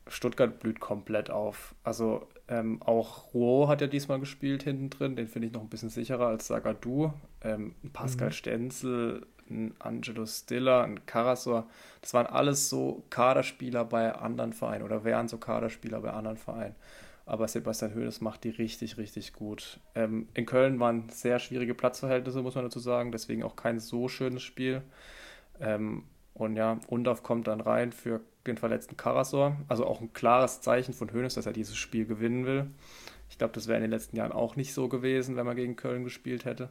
Stuttgart blüht komplett auf. Also ähm, auch Rouault hat ja diesmal gespielt hinten drin. Den finde ich noch ein bisschen sicherer als Sagadu. Ähm, Pascal mhm. Stenzel, ein Angelo Stiller, ein Karasor. Das waren alles so Kaderspieler bei anderen Vereinen oder wären so Kaderspieler bei anderen Vereinen. Aber Sebastian Hoeneß macht die richtig, richtig gut. Ähm, in Köln waren sehr schwierige Platzverhältnisse, muss man dazu sagen. Deswegen auch kein so schönes Spiel. Ähm, und ja, Undorf kommt dann rein für den verletzten Karasor. Also auch ein klares Zeichen von Hoeneß, dass er dieses Spiel gewinnen will. Ich glaube, das wäre in den letzten Jahren auch nicht so gewesen, wenn man gegen Köln gespielt hätte.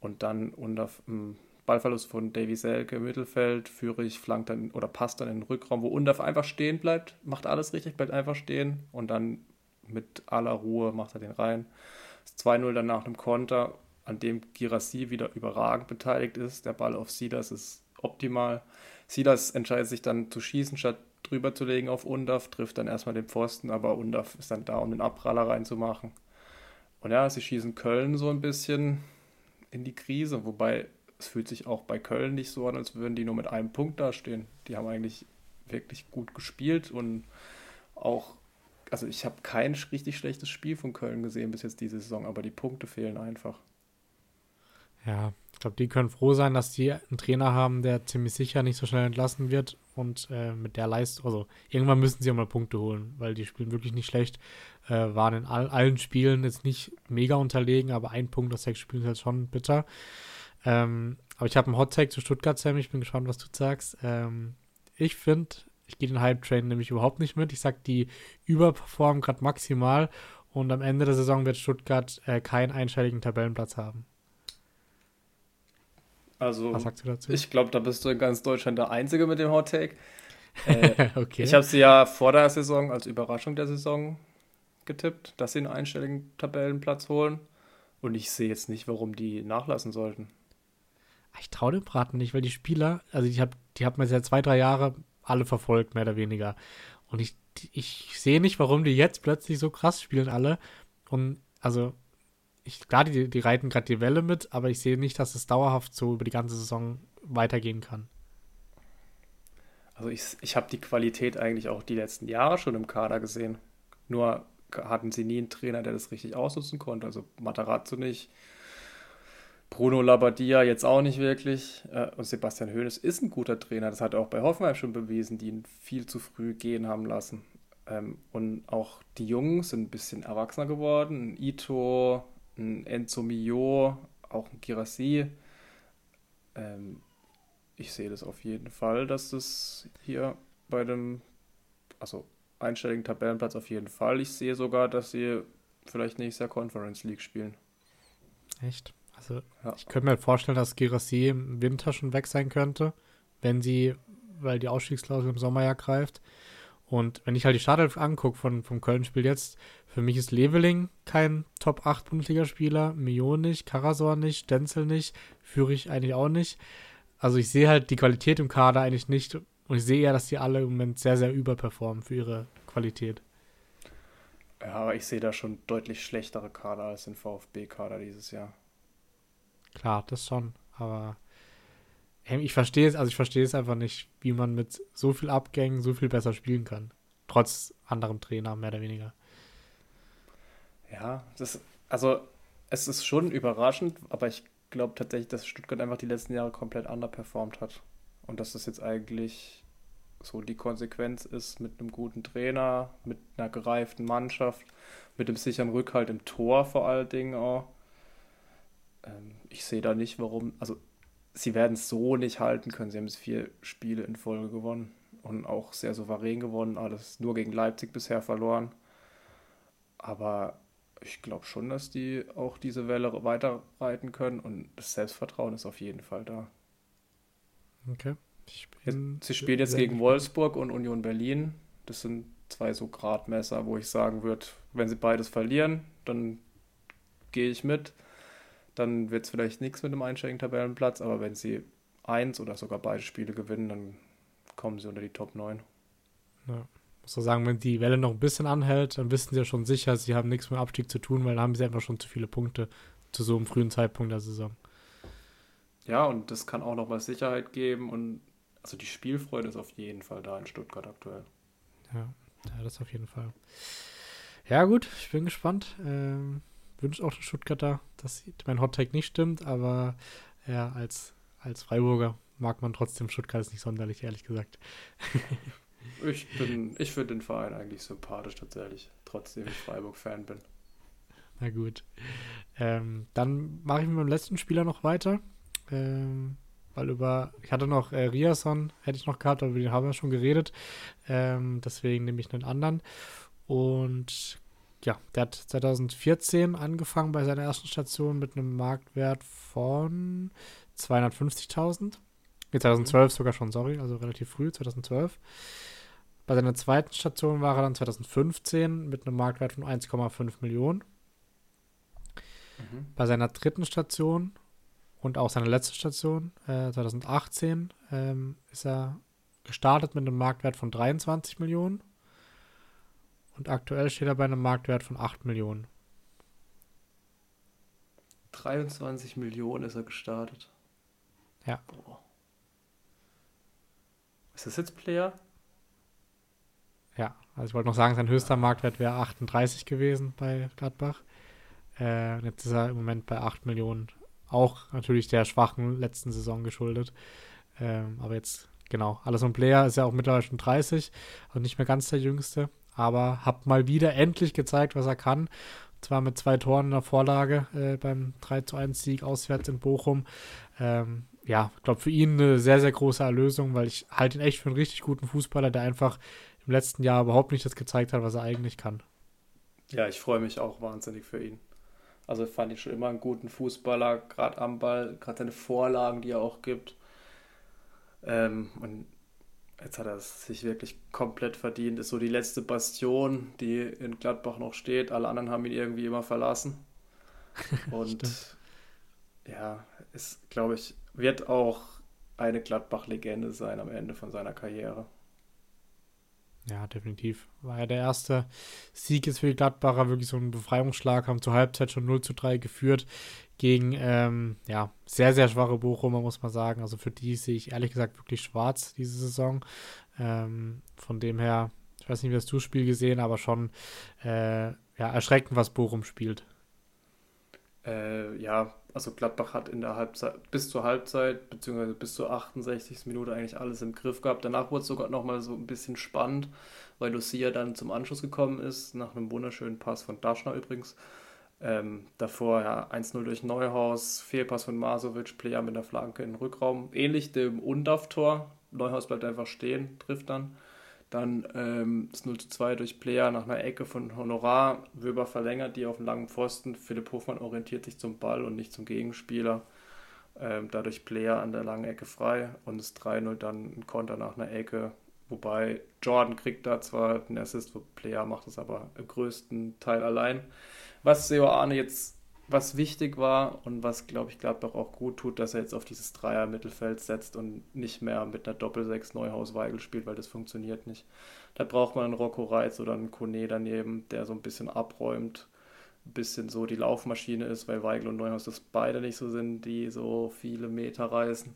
Und dann Undorf im Ballverlust von Davy Selke im Mittelfeld, Führig flankt dann oder passt dann in den Rückraum, wo Undorf einfach stehen bleibt, macht alles richtig, bleibt einfach stehen und dann mit aller Ruhe macht er den rein. Das 2-0 dann nach einem Konter, an dem Girassi wieder überragend beteiligt ist. Der Ball auf Silas ist optimal. Silas entscheidet sich dann zu schießen, statt drüber zu legen auf Undaf, trifft dann erstmal den Pfosten, aber Undaf ist dann da, um den Abpraller reinzumachen. Und ja, sie schießen Köln so ein bisschen in die Krise, wobei es fühlt sich auch bei Köln nicht so an, als würden die nur mit einem Punkt dastehen. Die haben eigentlich wirklich gut gespielt und auch also ich habe kein richtig schlechtes Spiel von Köln gesehen bis jetzt diese Saison, aber die Punkte fehlen einfach. Ja, ich glaube, die können froh sein, dass die einen Trainer haben, der ziemlich sicher nicht so schnell entlassen wird und äh, mit der Leistung, also irgendwann müssen sie auch mal Punkte holen, weil die spielen wirklich nicht schlecht, äh, waren in all, allen Spielen jetzt nicht mega unterlegen, aber ein Punkt aus sechs Spielen ist halt schon bitter. Ähm, aber ich habe einen Hot-Tag zu Stuttgart, Sam, ich bin gespannt, was du sagst. Ähm, ich finde, ich gehe den Hype-Train nämlich überhaupt nicht mit. Ich sage, die überperformen gerade maximal und am Ende der Saison wird Stuttgart äh, keinen einstelligen Tabellenplatz haben. Also, Was sagst du dazu? ich glaube, da bist du in ganz Deutschland der Einzige mit dem Hot Take. [laughs] Äh, okay. Ich habe sie ja vor der Saison als Überraschung der Saison getippt, dass sie einen einstelligen Tabellenplatz holen. Und ich sehe jetzt nicht, warum die nachlassen sollten. Ich traue dem Braten nicht, weil die Spieler, also die, hab, die hat man seit zwei, drei Jahren alle verfolgt, mehr oder weniger. Und ich, ich sehe nicht, warum die jetzt plötzlich so krass spielen, alle. Und also, ich, klar, die, die reiten gerade die Welle mit, aber ich sehe nicht, dass es dauerhaft so über die ganze Saison weitergehen kann. Also ich, ich habe die Qualität eigentlich auch die letzten Jahre schon im Kader gesehen. Nur hatten sie nie einen Trainer, der das richtig ausnutzen konnte. Also Matarazzo nicht, Bruno Labbadia jetzt auch nicht wirklich. Äh, und Sebastian Hoeneß ist ein guter Trainer. Das hat er auch bei Hoffenheim schon bewiesen, die ihn viel zu früh gehen haben lassen. Ähm, und auch die Jungs sind ein bisschen erwachsener geworden. Ein Ito, ein Enzo Mio, auch ein Girassi. Ähm, ich sehe das auf jeden Fall, dass das hier bei dem, also einstelligen Tabellenplatz auf jeden Fall. Ich sehe sogar, dass sie vielleicht nächstes Jahr Conference League spielen. Echt? Also ja. ich könnte mir vorstellen, dass Girassi im Winter schon weg sein könnte, wenn sie, weil die Ausstiegsklausel im Sommer ja greift. Und wenn ich halt die Startelf angucke von, vom Köln-Spiel jetzt, für mich ist Leveling kein Top 8 Bundesligaspieler, Mio nicht, Karasor nicht, Stenzel nicht, Führig eigentlich auch nicht. Also ich sehe halt die Qualität im Kader eigentlich nicht und ich sehe ja, dass die alle im Moment sehr, sehr überperformen für ihre Qualität. Ja, aber ich sehe da schon deutlich schlechtere Kader als den VfB-Kader dieses Jahr. Klar, das schon, aber ich verstehe es, also ich verstehe es einfach nicht, wie man mit so viel Abgängen so viel besser spielen kann. Trotz anderem Trainer, mehr oder weniger. Ja, das, also es ist schon überraschend, aber ich glaube tatsächlich, dass Stuttgart einfach die letzten Jahre komplett underperformt hat. Und dass das jetzt eigentlich so die Konsequenz ist mit einem guten Trainer, mit einer gereiften Mannschaft, mit dem sicheren Rückhalt im Tor vor allen Dingen auch. Ähm, ich sehe da nicht, warum, also sie werden es so nicht halten können. Sie haben es vier Spiele in Folge gewonnen und auch sehr souverän gewonnen, alles nur gegen Leipzig bisher verloren. Aber ich glaube schon, dass die auch diese Welle weiterreiten können und das Selbstvertrauen ist auf jeden Fall da. Okay. Sie spielen jetzt gegen Wolfsburg und Union Berlin. Das sind zwei so Gradmesser, wo ich sagen würde, wenn sie beides verlieren, dann gehe ich mit. Dann wird es vielleicht nichts mit einem einstelligen Tabellenplatz, aber wenn sie eins oder sogar beide Spiele gewinnen, dann kommen sie unter die Top 9. Ja. Muss man sagen, wenn die Welle noch ein bisschen anhält, dann wissen sie ja schon sicher, sie haben nichts mit Abstieg zu tun, weil dann haben sie einfach schon zu viele Punkte zu so einem frühen Zeitpunkt der Saison. Ja, und das kann auch noch mal Sicherheit geben und also die Spielfreude ist auf jeden Fall da in Stuttgart aktuell. Ja, ja das auf jeden Fall. Ja, gut, ich bin gespannt. Ähm, Wünsche auch den Stuttgarter, dass mein Hot Take nicht stimmt, aber ja, als, als Freiburger mag man trotzdem Stuttgart nicht sonderlich, ehrlich gesagt. [laughs] ich bin, ich finde den Verein eigentlich sympathisch tatsächlich, trotzdem ich Freiburg-Fan bin. Na gut. Ähm, dann mache ich mit dem letzten Spieler noch weiter. Ähm, weil über, ich hatte noch äh, Riason, hätte ich noch gehabt, aber über den haben wir schon geredet. Ähm, deswegen nehme ich einen anderen. Und ja, der hat 2014 angefangen bei seiner ersten Station mit einem Marktwert von 250.000. 2012 sogar schon, sorry, also relativ früh, 2012. Bei seiner zweiten Station war er dann 2015 mit einem Marktwert von 1,5 Millionen. Mhm. Bei seiner dritten Station und auch seine letzte Station, äh, 2018, ähm, ist er gestartet mit einem Marktwert von 23 Millionen. Und aktuell steht er bei einem Marktwert von 8 Millionen. 23 Millionen ist er gestartet. Ja. Boah. Ist das jetzt Player? Ja, also ich wollte noch sagen, sein höchster Marktwert wäre 38 gewesen bei Gladbach. Äh, jetzt ist er im Moment bei 8 Millionen auch natürlich der schwachen letzten Saison geschuldet. Ähm, aber jetzt, genau, alles und Player ist ja auch mittlerweile schon 30, also nicht mehr ganz der Jüngste, aber hat mal wieder endlich gezeigt, was er kann. Und zwar mit zwei Toren in der Vorlage äh, beim 3 zu 1 Sieg auswärts in Bochum. Ähm, ja, ich glaube für ihn eine sehr, sehr große Erlösung, weil ich halte ihn echt für einen richtig guten Fußballer, der einfach im letzten Jahr überhaupt nicht das gezeigt hat, was er eigentlich kann. Ja, ich freue mich auch wahnsinnig für ihn. Also fand ich schon immer einen guten Fußballer, gerade am Ball, gerade seine Vorlagen, die er auch gibt. Ähm, und jetzt hat er es sich wirklich komplett verdient. Ist so die letzte Bastion, die in Gladbach noch steht. Alle anderen haben ihn irgendwie immer verlassen. [laughs] Und ja, ist, glaube ich, wird auch eine Gladbach-Legende sein am Ende von seiner Karriere. Ja, definitiv. War ja der erste Sieg jetzt für die Gladbacher, wirklich so ein Befreiungsschlag, haben zur Halbzeit schon 0 zu 3 geführt gegen ähm, ja, sehr, sehr schwache Bochumer, muss man sagen. Also für die sehe ich ehrlich gesagt wirklich schwarz diese Saison. Ähm, von dem her, ich weiß nicht, wie das Du-Spiel gesehen, aber schon äh, ja, erschreckend, was Bochum spielt. Äh, ja, also Gladbach hat in der Halbzeit bis zur Halbzeit beziehungsweise bis zur 68. Minute eigentlich alles im Griff gehabt. Danach wurde es sogar nochmal so ein bisschen spannend, weil Lucia dann zum Anschluss gekommen ist, nach einem wunderschönen Pass von Daschner übrigens. Ähm, davor ja 1-0 durch Neuhaus, Fehlpass von Masovic, Player mit der Flanke in den Rückraum. Ähnlich dem Undaf-Tor. Neuhaus bleibt einfach stehen, trifft dann. Dann ähm, das 0 2 durch Player nach einer Ecke von Honorar. Wöber verlängert die auf einen langen Pfosten. Philipp Hofmann orientiert sich zum Ball und nicht zum Gegenspieler. Ähm, dadurch Player an der langen Ecke frei und das 3-0 dann ein Konter nach einer Ecke. Wobei Jordan kriegt da zwar den Assist, wo Player macht es aber im größten Teil allein. Was Seo Arne jetzt was wichtig war und was, glaube ich, Gladbach auch gut tut, dass er jetzt auf dieses Dreier-Mittelfeld setzt und nicht mehr mit einer Doppel-6 Neuhaus-Weigel spielt, weil das funktioniert nicht. Da braucht man einen Rocco Reitz oder einen Kone daneben, der so ein bisschen abräumt, ein bisschen so die Laufmaschine ist, weil Weigel und Neuhaus das beide nicht so sind, die so viele Meter reisen.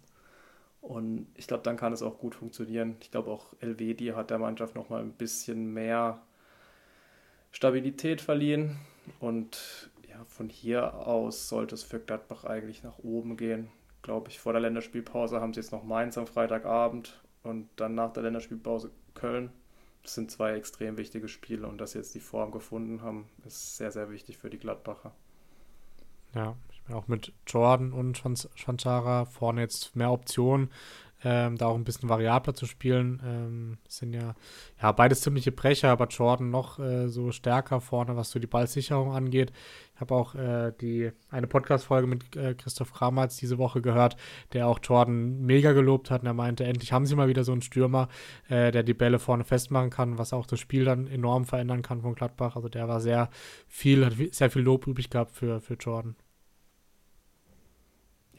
Und ich glaube, dann kann es auch gut funktionieren. Ich glaube auch Elvedi hat der Mannschaft nochmal ein bisschen mehr Stabilität verliehen und von hier aus sollte es für Gladbach eigentlich nach oben gehen. Glaube ich, vor der Länderspielpause haben sie jetzt noch Mainz am Freitagabend und dann nach der Länderspielpause Köln. Das sind zwei extrem wichtige Spiele und dass sie jetzt die Form gefunden haben, ist sehr, sehr wichtig für die Gladbacher. Ja, ich bin auch mit Jordan und Chanchara vorne jetzt mehr Optionen ähm, da auch ein bisschen variabler zu spielen. Ähm, sind ja, ja beides ziemliche Brecher, aber Jordan noch äh, so stärker vorne, was so die Ballsicherung angeht. Ich habe auch äh, die eine Podcast-Folge mit äh, Christoph Kramatz diese Woche gehört, der auch Jordan mega gelobt hat und er meinte, endlich haben sie mal wieder so einen Stürmer, äh, der die Bälle vorne festmachen kann, was auch das Spiel dann enorm verändern kann von Gladbach. Also der war sehr viel, hat sehr viel Lob übrig gehabt für, für Jordan.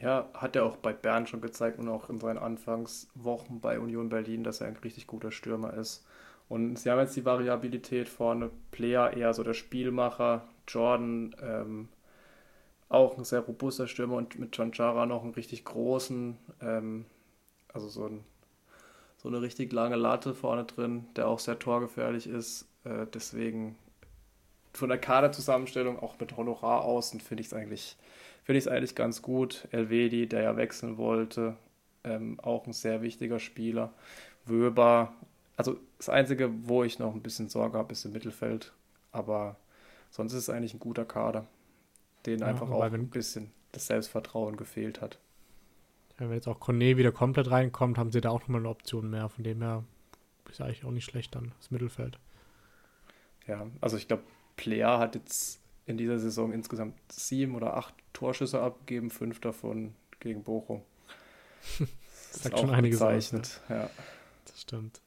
Ja, hat er auch bei Bern schon gezeigt und auch in seinen Anfangswochen bei Union Berlin, dass er ein richtig guter Stürmer ist. Und sie haben jetzt die Variabilität vorne. Player eher so der Spielmacher, Jordan ähm, auch ein sehr robuster Stürmer und mit Chanchara noch einen richtig großen, ähm, also so, ein, so eine richtig lange Latte vorne drin, der auch sehr torgefährlich ist. Äh, deswegen von der Kaderzusammenstellung, auch mit Honorar außen, finde ich es eigentlich finde ich es eigentlich ganz gut. Elvedi, der ja wechseln wollte, ähm, auch ein sehr wichtiger Spieler. Wöber, also das Einzige, wo ich noch ein bisschen Sorge habe, ist im Mittelfeld. Aber sonst ist es eigentlich ein guter Kader, den ja, einfach auch ein bisschen das Selbstvertrauen gefehlt hat. Ja, wenn jetzt auch Cornet wieder komplett reinkommt, haben sie da auch nochmal eine Option mehr. Von dem her ist eigentlich auch nicht schlecht dann, das Mittelfeld. Ja, also ich glaube, Player hat jetzt in dieser Saison insgesamt sieben oder acht Torschüsse abgegeben, fünf davon gegen Bochum. Das, [laughs] sagt schon einiges aus. Ne? Ja. Das stimmt.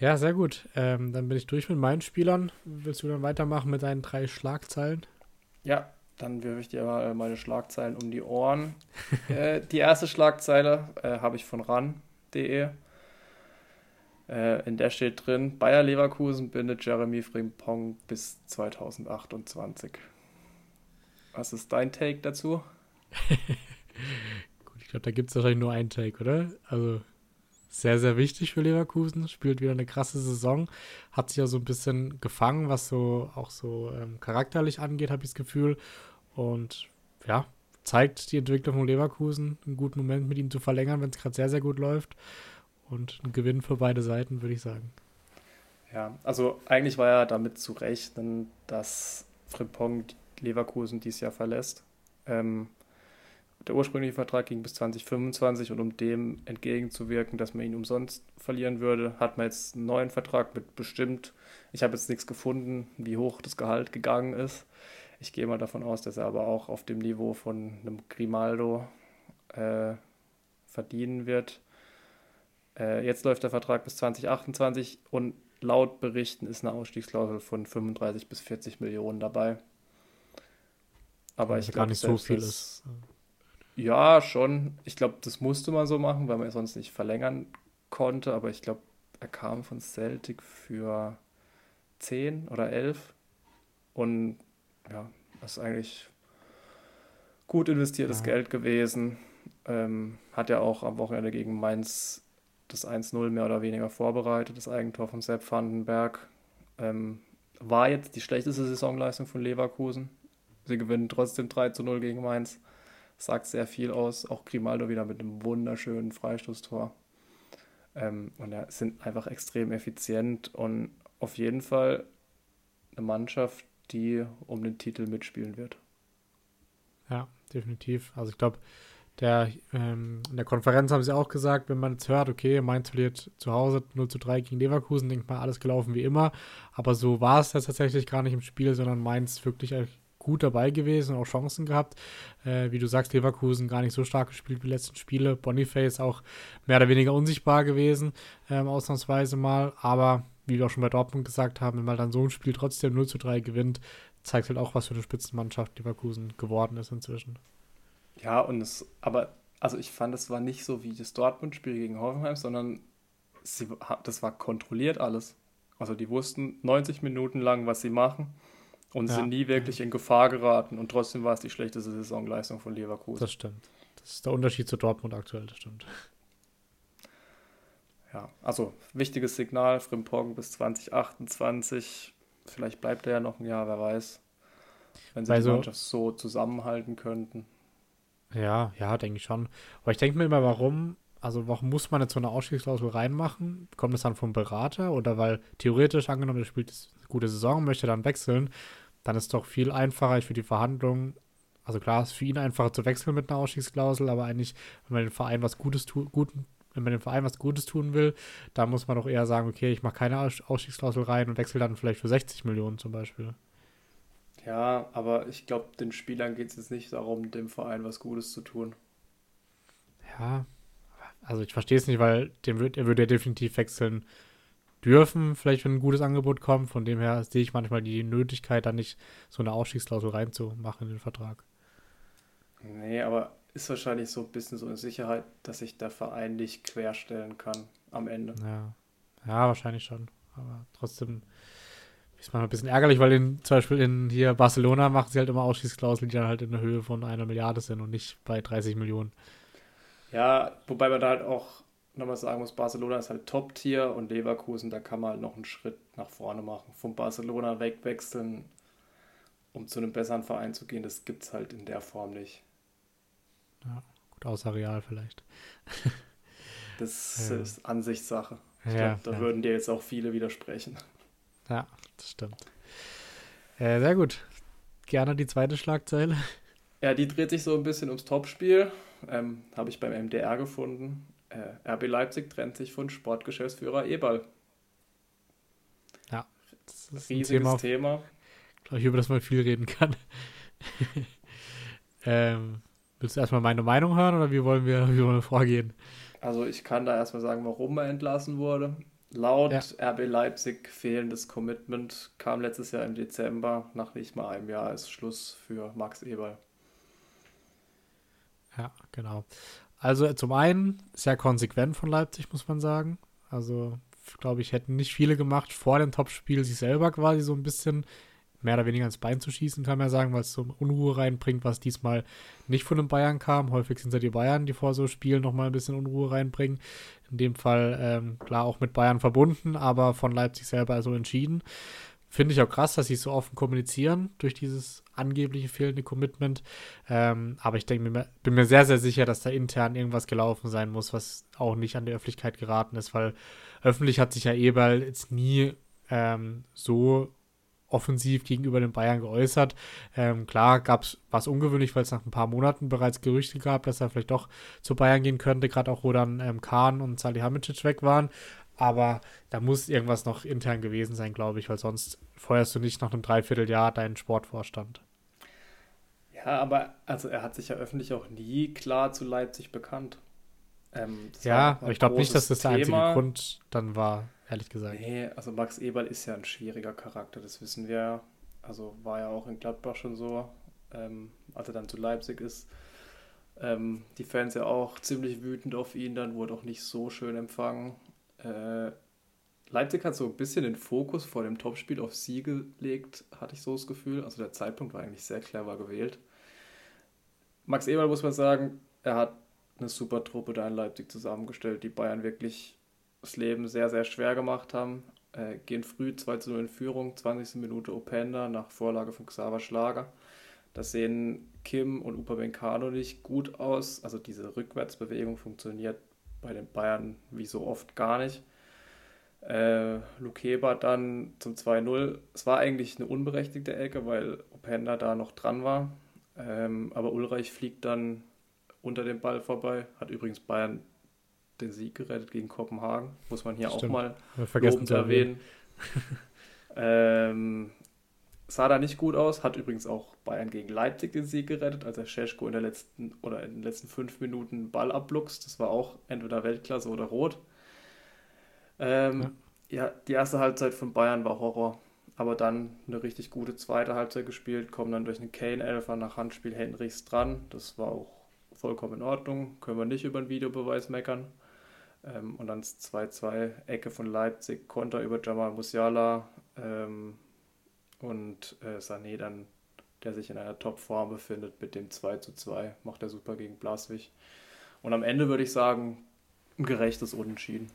Ja, sehr gut. Ähm, dann bin ich durch mit meinen Spielern. Willst du dann weitermachen mit deinen drei Schlagzeilen? Ja, dann wirfe ich dir mal meine Schlagzeilen um die Ohren. [laughs] äh, die erste Schlagzeile äh, habe ich von ran.de. Äh, in der steht drin, Bayer Leverkusen bindet Jeremy Frimpong bis 2028. Was ist dein Take dazu? [laughs] Gut, ich glaube, da gibt es wahrscheinlich nur einen Take, oder? Also sehr, sehr wichtig für Leverkusen. Spielt wieder eine krasse Saison. Hat sich ja so ein bisschen gefangen, was so auch so ähm, charakterlich angeht, habe ich das Gefühl. Und ja, zeigt die Entwicklung von Leverkusen. Einen guten Moment mit ihm zu verlängern, wenn es gerade sehr, sehr gut läuft. Und ein Gewinn für beide Seiten, würde ich sagen. Ja, also eigentlich war ja damit zu rechnen, dass Frimpong Leverkusen dieses Jahr verlässt. Ähm, der ursprüngliche Vertrag ging bis 2025 und um dem entgegenzuwirken, dass man ihn umsonst verlieren würde, hat man jetzt einen neuen Vertrag mit bestimmt. Ich habe jetzt nichts gefunden, wie hoch das Gehalt gegangen ist. Ich gehe mal davon aus, dass er aber auch auf dem Niveau von einem Grimaldo äh, verdienen wird. Äh, jetzt läuft der Vertrag bis 2028 und laut Berichten ist eine Ausstiegsklausel von 35 bis 40 Millionen dabei. Aber ja, ich glaube, gar nicht so viel ist. Ja, schon. Ich glaube, das musste man so machen, weil man es sonst nicht verlängern konnte. Aber ich glaube, er kam von Celtic für 10 oder 11. Und ja, das ist eigentlich gut investiertes ja. Geld gewesen. Ähm, hat ja auch am Wochenende gegen Mainz das 1-0 mehr oder weniger vorbereitet, das Eigentor von Sepp Vandenberg. Ähm, war jetzt die schlechteste Saisonleistung von Leverkusen Sie gewinnen trotzdem 3 zu 0 gegen Mainz. Sagt sehr viel aus. Auch Grimaldo wieder mit einem wunderschönen Freistoßtor. Ähm, und ja, sind einfach extrem effizient und auf jeden Fall eine Mannschaft, die um den Titel mitspielen wird. Ja, definitiv. Also ich glaube, der, ähm, in der Konferenz haben sie auch gesagt, wenn man jetzt hört, okay, Mainz verliert zu Hause 0 zu 3 gegen Leverkusen, denkt man, alles gelaufen wie immer. Aber so war es tatsächlich gar nicht im Spiel, sondern Mainz wirklich gut dabei gewesen, auch Chancen gehabt. Äh, wie du sagst, Leverkusen gar nicht so stark gespielt wie die letzten Spiele. Boniface auch mehr oder weniger unsichtbar gewesen, ähm, ausnahmsweise mal. Aber wie wir auch schon bei Dortmund gesagt haben, wenn man dann so ein Spiel trotzdem 0 zu 3 gewinnt, zeigt halt auch, was für eine Spitzenmannschaft Leverkusen geworden ist inzwischen. Ja, und es, aber, also ich fand, es war nicht so wie das Dortmund-Spiel gegen Hoffenheim, sondern sie, das war kontrolliert alles. Also die wussten 90 Minuten lang, was sie machen und ja. sind nie wirklich in Gefahr geraten. Und trotzdem war es die schlechteste Saisonleistung von Leverkusen. Das stimmt. Das ist der Unterschied zu Dortmund aktuell, das stimmt. Ja, also wichtiges Signal, Frimpong bis 2028. Vielleicht bleibt er ja noch ein Jahr, wer weiß. Wenn sie also, die Mannschaft so zusammenhalten könnten. Ja, ja, denke ich schon. Aber ich denke mir immer, warum, also warum muss man jetzt so eine Ausstiegsklausel reinmachen? Kommt das dann vom Berater oder weil theoretisch angenommen, er spielt eine gute Saison, möchte dann wechseln, dann ist es doch viel einfacher für die Verhandlungen. Also klar, es ist für ihn einfacher zu wechseln mit einer Ausstiegsklausel, aber eigentlich, wenn man den Verein was Gutes tut, wenn man dem Verein was Gutes tun will, dann muss man doch eher sagen, okay, ich mache keine Ausstiegsklausel rein und wechsle dann vielleicht für 60 Millionen zum Beispiel. Ja, aber ich glaube, den Spielern geht es jetzt nicht darum, dem Verein was Gutes zu tun. Ja, also ich verstehe es nicht, weil dem wird, er würde ja definitiv wechseln dürfen, vielleicht wenn ein gutes Angebot kommt. Von dem her sehe ich manchmal die Nötigkeit, da nicht so eine Ausstiegsklausel reinzumachen in den Vertrag. Nee, aber ist wahrscheinlich so ein bisschen so eine Sicherheit, dass sich der Verein nicht querstellen kann am Ende. Ja, ja wahrscheinlich schon. Aber trotzdem ist manchmal ein bisschen ärgerlich, weil in, zum Beispiel in hier Barcelona machen sie halt immer Ausschießklauseln, die dann halt in der Höhe von einer Milliarde sind und nicht bei 30 Millionen. Ja, wobei man da halt auch nochmal sagen muss, Barcelona ist halt Top-Tier und Leverkusen, da kann man halt noch einen Schritt nach vorne machen. Von Barcelona wegwechseln, um zu einem besseren Verein zu gehen, das gibt es halt in der Form nicht. Ja, gut, außer Real vielleicht. das ja. ist Ansichtssache. Ich ja, glaube, da ja. würden dir jetzt auch viele widersprechen. Ja, das stimmt. Äh, sehr gut. Gerne die zweite Schlagzeile. Ja, die dreht sich so ein bisschen ums Topspiel. Ähm, Habe ich beim MDR gefunden. Äh, RB Leipzig trennt sich von Sportgeschäftsführer Eberl. Ja, das ist riesiges ein Thema, Thema. Glaube ich, über das man viel reden kann. [laughs] ähm, willst du erstmal meine Meinung hören oder wie wollen wir, wie wollen wir vorgehen? Also ich kann da erstmal sagen, warum er entlassen wurde. Laut ja. RB Leipzig fehlendes Commitment kam letztes Jahr im Dezember. Nach nicht mal einem Jahr ist Schluss für Max Eberl. Ja, genau. Also zum einen sehr konsequent von Leipzig, muss man sagen. Also, glaube ich, hätten nicht viele gemacht, vor dem Topspiel sich selber quasi so ein bisschen mehr oder weniger ins Bein zu schießen, kann man ja sagen, weil es so Unruhe reinbringt, was diesmal nicht von den Bayern kam. Häufig sind es ja die Bayern, die vor so Spielen nochmal ein bisschen Unruhe reinbringen. In dem Fall, ähm, klar, auch mit Bayern verbunden, aber von Leipzig selber so entschieden. Finde ich auch krass, dass sie so offen kommunizieren durch dieses angebliche fehlende Commitment. Ähm, aber ich denke mir, bin mir sehr, sehr sicher, dass da intern irgendwas gelaufen sein muss, was auch nicht an die Öffentlichkeit geraten ist, weil öffentlich hat sich ja Eberl jetzt nie ähm, so offensiv gegenüber den Bayern geäußert. Ähm, klar gab es was ungewöhnlich, weil es nach ein paar Monaten bereits Gerüchte gab, dass er vielleicht doch zu Bayern gehen könnte, gerade auch wo dann ähm, Kahn und Salihamidzic weg waren. Aber da muss irgendwas noch intern gewesen sein, glaube ich, weil sonst feuerst du nicht nach einem Dreivierteljahr deinen Sportvorstand. Ja, aber also er hat sich ja öffentlich auch nie klar zu Leipzig bekannt. Ähm, ja, aber ich glaube nicht, dass das der einzige Grund dann war ehrlich gesagt. Nee, also Max Eberl ist ja ein schwieriger Charakter, das wissen wir. Also war ja auch in Gladbach schon so, ähm, als er dann zu Leipzig ist. Ähm, die Fans ja auch ziemlich wütend auf ihn, dann wurde auch nicht so schön empfangen. Äh, Leipzig hat so ein bisschen den Fokus vor dem Topspiel auf sie gelegt, hatte ich so das Gefühl. Also der Zeitpunkt war eigentlich sehr clever gewählt. Max Eberl muss man sagen, er hat eine super Truppe da in Leipzig zusammengestellt, die Bayern wirklich das Leben sehr, sehr schwer gemacht haben. Äh, gehen früh 2 zu 0 in Führung, 20. Minute Openda nach Vorlage von Xaver Schlager. Das sehen Kim und Upamecano nicht gut aus. Also diese Rückwärtsbewegung funktioniert bei den Bayern wie so oft gar nicht. Äh, Lukeba dann zum 2-0. Es war eigentlich eine unberechtigte Ecke, weil Openda da noch dran war. Ähm, aber Ulreich fliegt dann unter dem Ball vorbei. Hat übrigens Bayern den Sieg gerettet gegen Kopenhagen. Muss man hier Stimmt. auch mal vergessen zu erwähnen. [laughs] ähm, sah da nicht gut aus. Hat übrigens auch Bayern gegen Leipzig den Sieg gerettet, als er Scheschko in der letzten oder in den letzten fünf Minuten Ball abluchst. Das war auch entweder Weltklasse oder Rot. Ähm, ja. ja, die erste Halbzeit von Bayern war Horror. Aber dann eine richtig gute zweite Halbzeit gespielt, kommen dann durch einen Kane-Elfer nach Handspiel Henrichs dran. Das war auch vollkommen in Ordnung. Können wir nicht über den Videobeweis meckern. Ähm, und dann 2-2, Ecke von Leipzig, Konter über Jamal Musiala ähm, und äh, Sané dann, der sich in einer Top-Form befindet, mit dem 2-2, macht er super gegen Blaswig. Und am Ende würde ich sagen, ein gerechtes Unentschieden.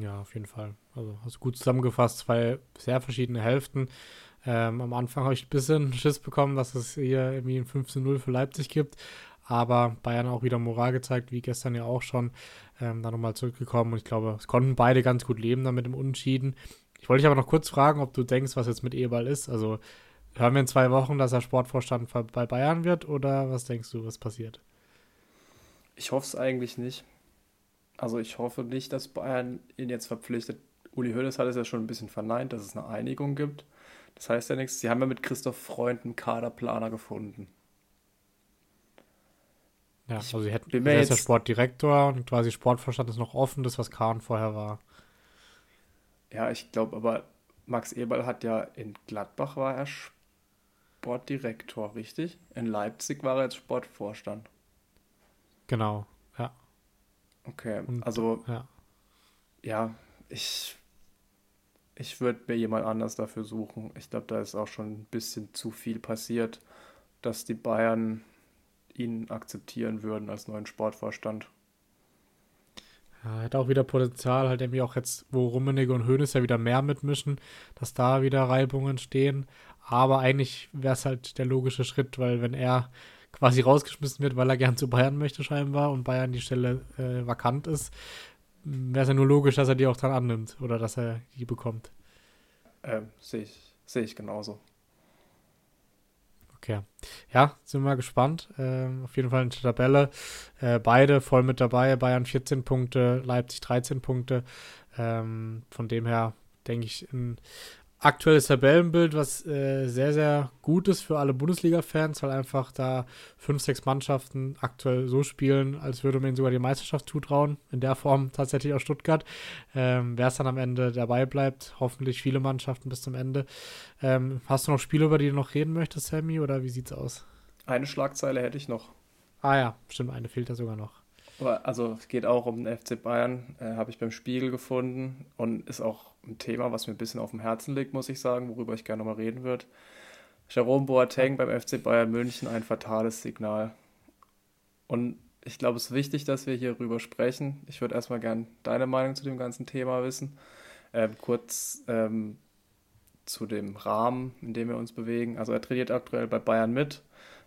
Ja, auf jeden Fall. Also hast du gut zusammengefasst, zwei sehr verschiedene Hälften. Ähm, am Anfang habe ich ein bisschen Schiss bekommen, dass es hier irgendwie ein 15-0 für Leipzig gibt. Aber Bayern auch wieder Moral gezeigt, wie gestern ja auch schon. Ähm, da nochmal zurückgekommen und ich glaube, es konnten beide ganz gut leben damit im Unentschieden. Ich wollte dich aber noch kurz fragen, ob du denkst, was jetzt mit Eberl ist. Also hören wir in zwei Wochen, dass er Sportvorstand bei Bayern wird oder was denkst du, was passiert? Ich hoffe es eigentlich nicht. Also ich hoffe nicht, dass Bayern ihn jetzt verpflichtet. Uli Hoeneß hat es ja schon ein bisschen verneint, dass es eine Einigung gibt. Das heißt ja nichts. Sie haben ja mit Christoph Freund einen Kaderplaner gefunden. Ja, also sie hätten bin er ist ja Sportdirektor und quasi Sportvorstand ist noch offen, das was Kahn vorher war. Ja, ich glaube, aber Max Eberl hat ja in Gladbach war er Sportdirektor, richtig? In Leipzig war er jetzt Sportvorstand. Genau, ja. Okay, und, also ja, ja ich ich würde mir jemand anders dafür suchen. Ich glaube, da ist auch schon ein bisschen zu viel passiert, dass die Bayern ihn akzeptieren würden als neuen Sportvorstand. Ja, hat auch wieder Potenzial, halt irgendwie auch jetzt, wo Rummenigge und Hoeneß ja wieder mehr mitmischen, dass da wieder Reibungen stehen. Aber eigentlich wäre es halt der logische Schritt, weil wenn er quasi rausgeschmissen wird, weil er gern zu Bayern möchte scheinbar und Bayern die Stelle äh, vakant ist, wäre es ja nur logisch, dass er die auch dann annimmt oder dass er die bekommt. Ähm, Sehe ich, seh ich genauso. Okay. Ja, sind wir mal gespannt. Ähm, auf jeden Fall in der Tabelle. Äh, beide voll mit dabei. Bayern 14 Punkte, Leipzig 13 Punkte. Ähm, von dem her denke ich, ein aktuelles Tabellenbild, was äh, sehr, sehr gut ist für alle Bundesliga-Fans, weil einfach da fünf, sechs Mannschaften aktuell so spielen, als würde man ihnen sogar die Meisterschaft zutrauen. In der Form tatsächlich auch Stuttgart. Ähm, Wer es dann am Ende dabei bleibt, hoffentlich viele Mannschaften bis zum Ende. Ähm, hast du noch Spiele, über die du noch reden möchtest, Sammy, oder wie sieht's aus? Eine Schlagzeile hätte ich noch. Ah ja, stimmt, eine fehlt da sogar noch. Also es geht auch um den FC Bayern, äh, habe ich beim Spiegel gefunden und ist auch ein Thema, was mir ein bisschen auf dem Herzen liegt, muss ich sagen, worüber ich gerne mal reden würde. Jerome Boateng beim FC Bayern München ein fatales Signal. Und ich glaube, es ist wichtig, dass wir hierüber sprechen. Ich würde erstmal gerne deine Meinung zu dem ganzen Thema wissen. Ähm, kurz ähm, zu dem Rahmen, in dem wir uns bewegen. Also er trainiert aktuell bei Bayern mit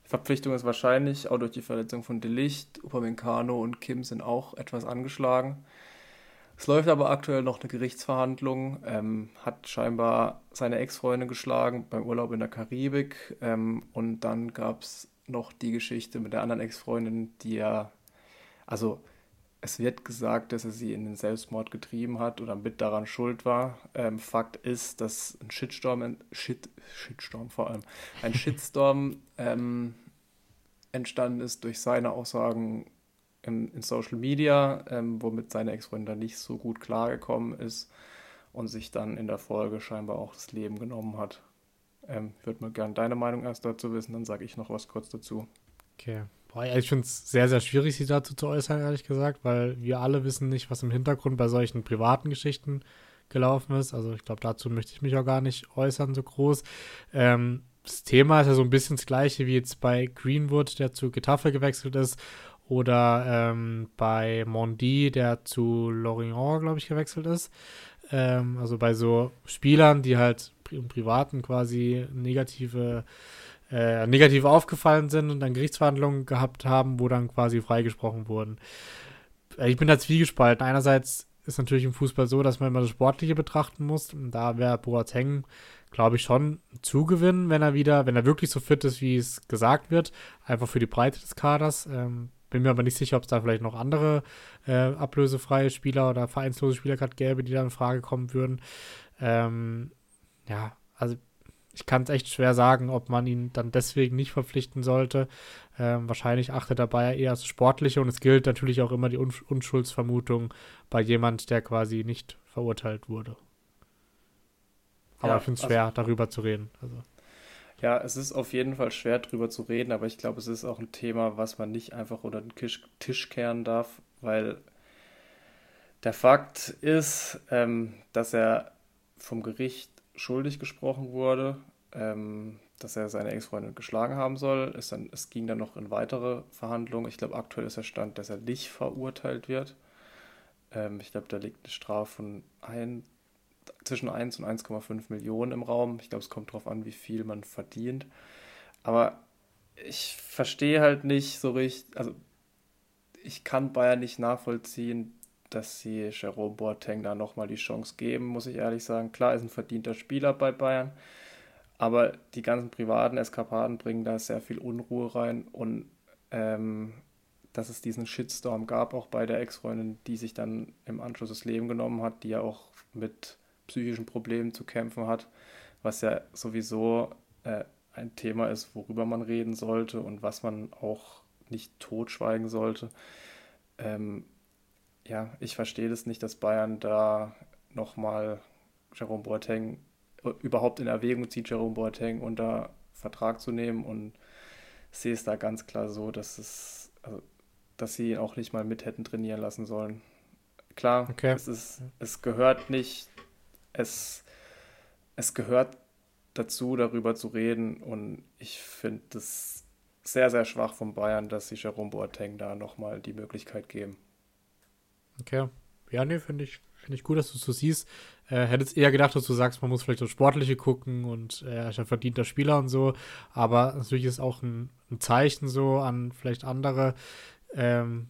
Verpflichtung ist wahrscheinlich, auch durch die Verletzung von Delicht, Upamecano und Kim sind auch etwas angeschlagen. Es läuft aber aktuell noch eine Gerichtsverhandlung, ähm, hat scheinbar seine Ex-Freundin geschlagen beim Urlaub in der Karibik ähm, und dann gab es noch die Geschichte mit der anderen Ex-Freundin, die ja, also es wird gesagt, dass er sie in den Selbstmord getrieben hat oder mit daran schuld war. Ähm, Fakt ist, dass ein Shitstorm, Shit, Shitstorm vor allem, ein [laughs] Shitstorm ähm, entstanden ist durch seine Aussagen in, in Social Media, ähm, womit seine Ex-Freundin dann nicht so gut klargekommen ist und sich dann in der Folge scheinbar auch das Leben genommen hat. Ähm, ich würde mal gerne deine Meinung erst dazu wissen, dann sage ich noch was kurz dazu. Okay. Ich finde es sehr, sehr schwierig, sich dazu zu äußern, ehrlich gesagt, weil wir alle wissen nicht, was im Hintergrund bei solchen privaten Geschichten gelaufen ist. Also ich glaube, dazu möchte ich mich auch gar nicht äußern, so groß. Ähm, das Thema ist ja so ein bisschen das gleiche wie jetzt bei Greenwood, der zu Getafe gewechselt ist, oder ähm, bei Mondi, der zu Lorient, glaube ich, gewechselt ist. Ähm, also bei so Spielern, die halt im Privaten quasi negative äh, negativ aufgefallen sind und dann Gerichtsverhandlungen gehabt haben, wo dann quasi freigesprochen wurden. Äh, ich bin da zwiegespalten. Einerseits ist natürlich im Fußball so, dass man immer das Sportliche betrachten muss. Und da wäre Boateng, glaube ich, schon zugewinnen, wenn er wieder, wenn er wirklich so fit ist, wie es gesagt wird, einfach für die Breite des Kaders. Ähm, bin mir aber nicht sicher, ob es da vielleicht noch andere äh, ablösefreie Spieler oder vereinslose Spieler gerade gäbe, die da in Frage kommen würden. Ähm, ja, also ich kann es echt schwer sagen, ob man ihn dann deswegen nicht verpflichten sollte. Ähm, wahrscheinlich achtet dabei eher das Sportliche und es gilt natürlich auch immer die Un Unschuldsvermutung bei jemand, der quasi nicht verurteilt wurde. Aber ja, ich finde es schwer, also, darüber zu reden. Also. Ja, es ist auf jeden Fall schwer, darüber zu reden, aber ich glaube, es ist auch ein Thema, was man nicht einfach unter den Tisch, Tisch kehren darf, weil der Fakt ist, ähm, dass er vom Gericht schuldig gesprochen wurde, ähm, dass er seine Ex-Freundin geschlagen haben soll. Es, dann, es ging dann noch in weitere Verhandlungen. Ich glaube, aktuell ist der Stand, dass er nicht verurteilt wird. Ähm, ich glaube, da liegt eine Strafe von ein, zwischen 1 und 1,5 Millionen im Raum. Ich glaube, es kommt darauf an, wie viel man verdient. Aber ich verstehe halt nicht so richtig, also ich kann Bayern nicht nachvollziehen, dass sie Jerome Boateng da nochmal die Chance geben, muss ich ehrlich sagen. Klar, ist ein verdienter Spieler bei Bayern, aber die ganzen privaten Eskapaden bringen da sehr viel Unruhe rein und ähm, dass es diesen Shitstorm gab, auch bei der Ex-Freundin, die sich dann im Anschluss das Leben genommen hat, die ja auch mit psychischen Problemen zu kämpfen hat, was ja sowieso äh, ein Thema ist, worüber man reden sollte und was man auch nicht totschweigen sollte. Ähm, ja, ich verstehe das nicht, dass Bayern da nochmal Jerome Boateng äh, überhaupt in Erwägung zieht, Jerome Boateng unter Vertrag zu nehmen und sehe es da ganz klar so, dass es, also, dass sie ihn auch nicht mal mit hätten trainieren lassen sollen. Klar, okay. es, ist, es gehört nicht, es, es gehört dazu, darüber zu reden und ich finde es sehr, sehr schwach von Bayern, dass sie Jerome Boateng da nochmal die Möglichkeit geben. Okay. Ja, nee, finde ich, find ich gut, dass du es so siehst. Äh, hättest eher gedacht, dass du sagst, man muss vielleicht das Sportliche gucken und er ist ein verdienter Spieler und so. Aber natürlich ist auch ein, ein Zeichen so an vielleicht andere ähm,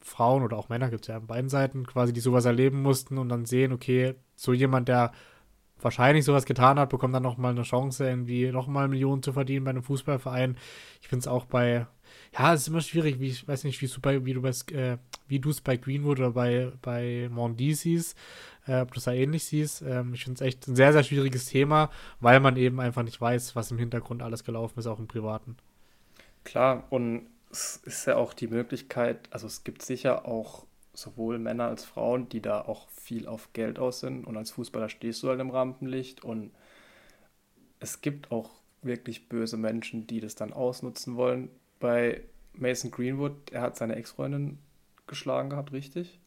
Frauen oder auch Männer, gibt es ja an beiden Seiten, quasi, die sowas erleben mussten und dann sehen, okay, so jemand, der wahrscheinlich sowas getan hat, bekommt dann nochmal eine Chance, irgendwie nochmal Millionen zu verdienen bei einem Fußballverein. Ich finde es auch bei ja, es ist immer schwierig, wie ich weiß nicht, wie, bei, wie du äh, es bei Greenwood oder bei, bei Mondi siehst, äh, ob du es da ähnlich siehst. Ähm, ich finde es echt ein sehr, sehr schwieriges Thema, weil man eben einfach nicht weiß, was im Hintergrund alles gelaufen ist, auch im Privaten. Klar, und es ist ja auch die Möglichkeit, also es gibt sicher auch sowohl Männer als Frauen, die da auch viel auf Geld aus sind und als Fußballer stehst du halt im Rampenlicht und es gibt auch wirklich böse Menschen, die das dann ausnutzen wollen bei Mason Greenwood, er hat seine Ex-Freundin geschlagen gehabt, richtig?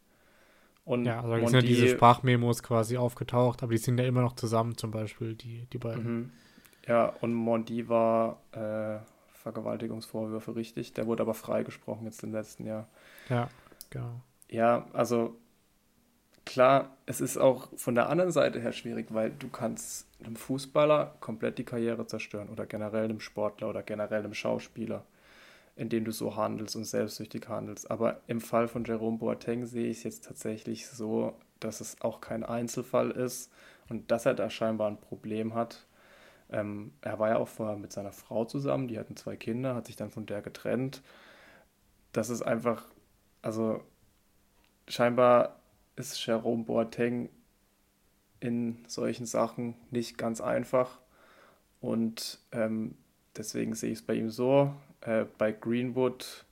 Und ja, also da sind ja diese Sprachmemos quasi aufgetaucht, aber die sind ja immer noch zusammen, zum Beispiel, die, die beiden. Mhm. Ja, und Mondi war äh, Vergewaltigungsvorwürfe, richtig. Der wurde aber freigesprochen jetzt im letzten Jahr. Ja, genau. Ja, also klar, es ist auch von der anderen Seite her schwierig, weil du kannst einem Fußballer komplett die Karriere zerstören oder generell einem Sportler oder generell einem Schauspieler indem du so handelst und selbstsüchtig handelst. Aber im Fall von Jerome Boateng sehe ich es jetzt tatsächlich so, dass es auch kein Einzelfall ist und dass er da scheinbar ein Problem hat. Ähm, er war ja auch vorher mit seiner Frau zusammen, die hatten zwei Kinder, hat sich dann von der getrennt. Das ist einfach, also scheinbar ist Jerome Boateng in solchen Sachen nicht ganz einfach und ähm, deswegen sehe ich es bei ihm so, äh, bei Greenwood,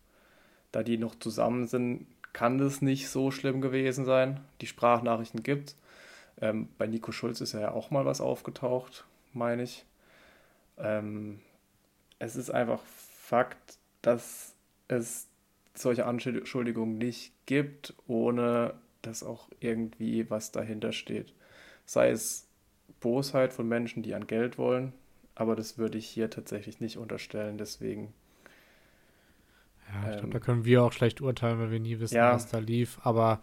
da die noch zusammen sind, kann das nicht so schlimm gewesen sein. Die Sprachnachrichten gibt ähm, Bei Nico Schulz ist ja auch mal was aufgetaucht, meine ich. Ähm, es ist einfach Fakt, dass es solche Anschuldigungen nicht gibt, ohne dass auch irgendwie was dahinter steht. Sei es Bosheit von Menschen, die an Geld wollen, aber das würde ich hier tatsächlich nicht unterstellen. Deswegen ja, ich glaube, ähm, da können wir auch schlecht urteilen, weil wir nie wissen, ja. was da lief. Aber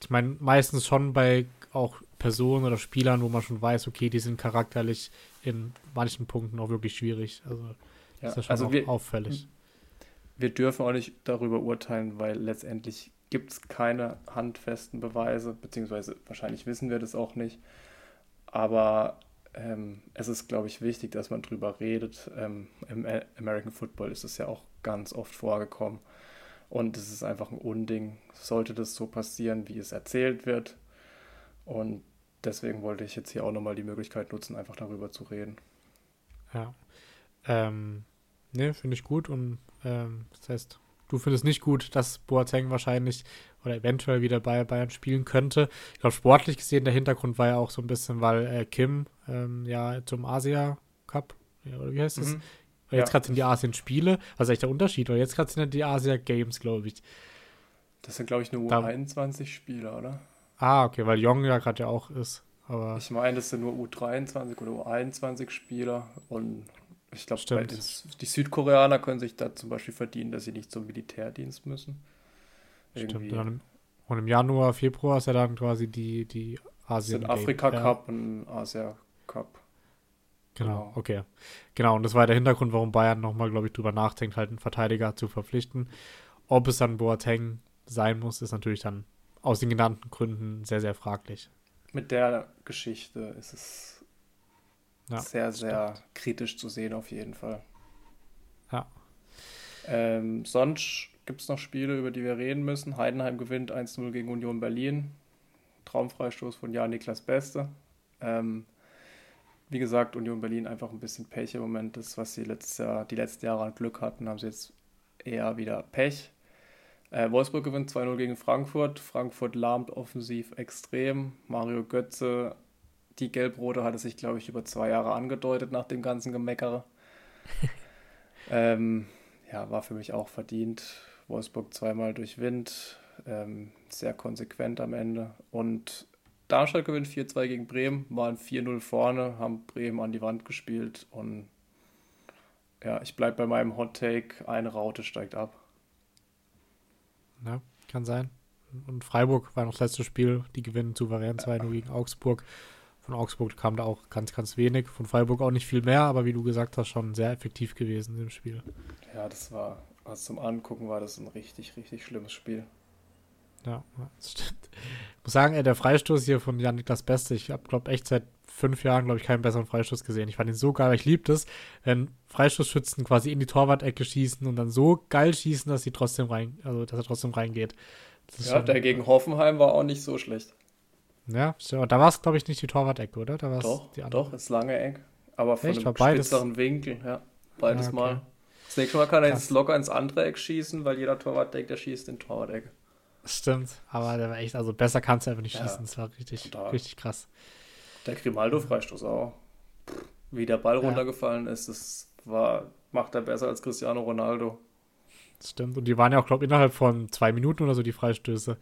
ich meine, meistens schon bei auch Personen oder Spielern, wo man schon weiß, okay, die sind charakterlich in manchen Punkten auch wirklich schwierig. Also Ja, ist ja schon also wir, auffällig. Wir dürfen auch nicht darüber urteilen, weil letztendlich gibt es keine handfesten Beweise, beziehungsweise wahrscheinlich wissen wir das auch nicht. Aber ähm, es ist, glaube ich, wichtig, dass man drüber redet. Ähm, Im American Football ist es ja auch ganz oft vorgekommen. Und es ist einfach ein Unding, sollte das so passieren, wie es erzählt wird. Und deswegen wollte ich jetzt hier auch nochmal die Möglichkeit nutzen, einfach darüber zu reden. Ja. Ähm, ne, finde ich gut. Und ähm, das heißt, du findest nicht gut, dass Boateng wahrscheinlich oder eventuell wieder bei Bayern spielen könnte. Ich glaube, sportlich gesehen, der Hintergrund war ja auch so ein bisschen, weil äh, Kim ähm, ja zum Asia Cup, ja, oder wie heißt das? Mhm. Jetzt ja. gerade sind die Asien-Spiele. Was ist eigentlich der Unterschied? Weil jetzt gerade sind die Asia Games, glaube ich. Das sind, glaube ich, nur U21-Spieler, oder? Ah, okay, weil Jong ja gerade ja auch ist. Aber ich meine, das sind nur U23 oder U21-Spieler und ich glaube, die Südkoreaner können sich da zum Beispiel verdienen, dass sie nicht zum Militärdienst müssen. Irgendwie. Stimmt. Und, im Januar, Februar ist ja dann quasi die, die Asien. Afrika Cup ja. und Asia Cup. Genau, genau, okay. Genau, und das war der Hintergrund, warum Bayern nochmal, glaube ich, drüber nachdenkt, halt einen Verteidiger zu verpflichten. Ob es dann Boateng sein muss, ist natürlich dann aus den genannten Gründen sehr, sehr fraglich. Mit der Geschichte ist es ja, sehr, sehr stimmt. kritisch zu sehen, auf jeden Fall. Ja. Ähm, sonst gibt es noch Spiele, über die wir reden müssen. Heidenheim gewinnt 1-0 gegen Union Berlin. Traumfreistoß von Jan Niklas Beste. Ähm, wie gesagt, Union Berlin einfach ein bisschen Pech im Moment. Das, was sie letztes Jahr, die letzten Jahre an Glück hatten, haben sie jetzt eher wieder Pech. Äh, Wolfsburg gewinnt 2-0 gegen Frankfurt. Frankfurt lahmt offensiv extrem. Mario Götze, die Gelbrote hatte sich, glaube ich, über zwei Jahre angedeutet nach dem ganzen Gemeckere. [laughs] ähm, ja, war für mich auch verdient. Wolfsburg zweimal durch Wind, ähm, sehr konsequent am Ende. Und Darmstadt gewinnt 4-2 gegen Bremen, waren 4-0 vorne, haben Bremen an die Wand gespielt und ja, ich bleibe bei meinem Hot Take, eine Raute steigt ab. Ja, kann sein. Und Freiburg war noch das letzte Spiel, die gewinnen souverän 2-0 gegen Augsburg. Von Augsburg kam da auch ganz, ganz wenig. Von Freiburg auch nicht viel mehr, aber wie du gesagt hast, schon sehr effektiv gewesen im Spiel. Ja, das war, also zum Angucken war das ein richtig, richtig schlimmes Spiel. Ja, das stimmt. Ich muss sagen, der Freistoß hier von Janik das Beste. Ich habe, glaube echt seit fünf Jahren, glaube ich, keinen besseren Freistoß gesehen. Ich fand ihn so geil. Ich liebe das, wenn Freistoßschützen quasi in die Torwart-Ecke schießen und dann so geil schießen, dass sie trotzdem rein, also dass er trotzdem reingeht. ja, schon, der gegen Hoffenheim war auch nicht so schlecht. Ja, aber da war es, glaube ich, nicht die Torwart-Ecke, oder? Da doch, die andere. doch, ist lange Eck. Aber von Echt? einem spitzeren Winkel, ja. Beides ja, okay. Mal. Das nächste Mal kann er jetzt locker ins andere Eck schießen, weil jeder Torwart denkt, er schießt in Torwart-Ecke. Stimmt, aber der war echt, also besser kannst du einfach nicht schießen. Das war richtig, total. richtig krass. Der Grimaldo-Freistoß auch. Wie der Ball ja. runtergefallen ist, das war, macht er besser als Cristiano Ronaldo. Das stimmt. Und die waren ja auch, glaube ich, innerhalb von zwei Minuten oder so die Freistöße.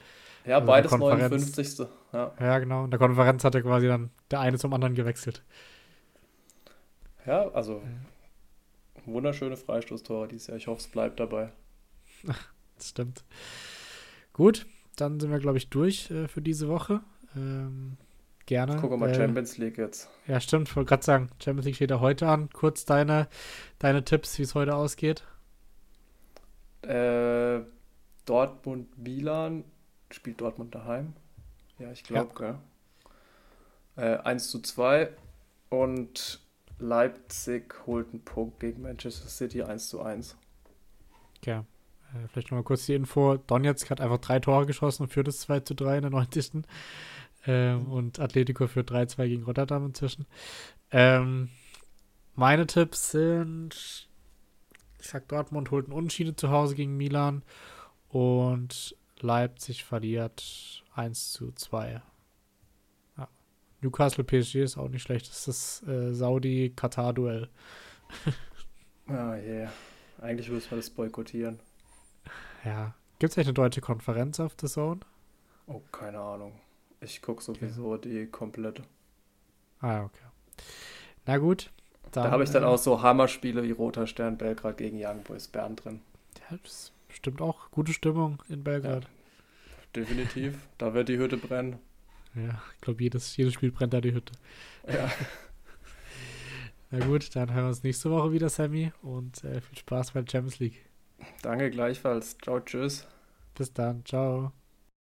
Ja, also beides 59. Ja. ja, genau. In der Konferenz hat er quasi dann der eine zum anderen gewechselt. Ja, also wunderschöne Freistoßtore dieses Jahr. Ich hoffe, es bleibt dabei. das stimmt. Gut, dann sind wir, glaube ich, durch äh, für diese Woche. Ähm, gerne. Gucken wir mal äh, Champions League jetzt. Ja, stimmt. Ich wollte gerade sagen, Champions League steht ja heute an. Kurz deine, deine Tipps, wie es heute ausgeht. Äh, Dortmund-Milan. Spielt Dortmund daheim? Ja, ich glaube, ja. Äh, 1 zu 2. Und Leipzig holt einen Punkt gegen Manchester City 1 zu 1. Okay. Äh, vielleicht nochmal kurz die Info. Donetsk hat einfach drei Tore geschossen und führt es 2 zu 3 in der 90. Ähm, und Atletico führt 3-2 gegen Rotterdam inzwischen. Ähm, meine Tipps sind, ich sag, Dortmund holt einen Unentschieden zu Hause gegen Milan und Leipzig verliert 1 zu 2. Ja. Newcastle PSG ist auch nicht schlecht. Das ist das äh, Saudi-Katar-Duell. [laughs] ah, yeah. Eigentlich müssen wir das boykottieren. Ja. Gibt es eine deutsche Konferenz auf The Zone? Oh, keine Ahnung. Ich gucke sowieso okay. die komplette. Ah, okay. Na gut. Dann, da habe ich dann äh, auch so Hammerspiele wie Roter Stern Belgrad gegen Young Boys Bern drin. Ja, das bestimmt auch gute Stimmung in Belgrad. Ja, definitiv. da wird die Hütte brennen. Ja, ich glaube, jedes, jedes Spiel brennt da die Hütte. Ja. [laughs] Na gut, dann hören wir uns nächste Woche wieder, Sammy. Und äh, viel Spaß bei der Champions League. Danke gleichfalls. Ciao, tschüss. Bis dann. Ciao.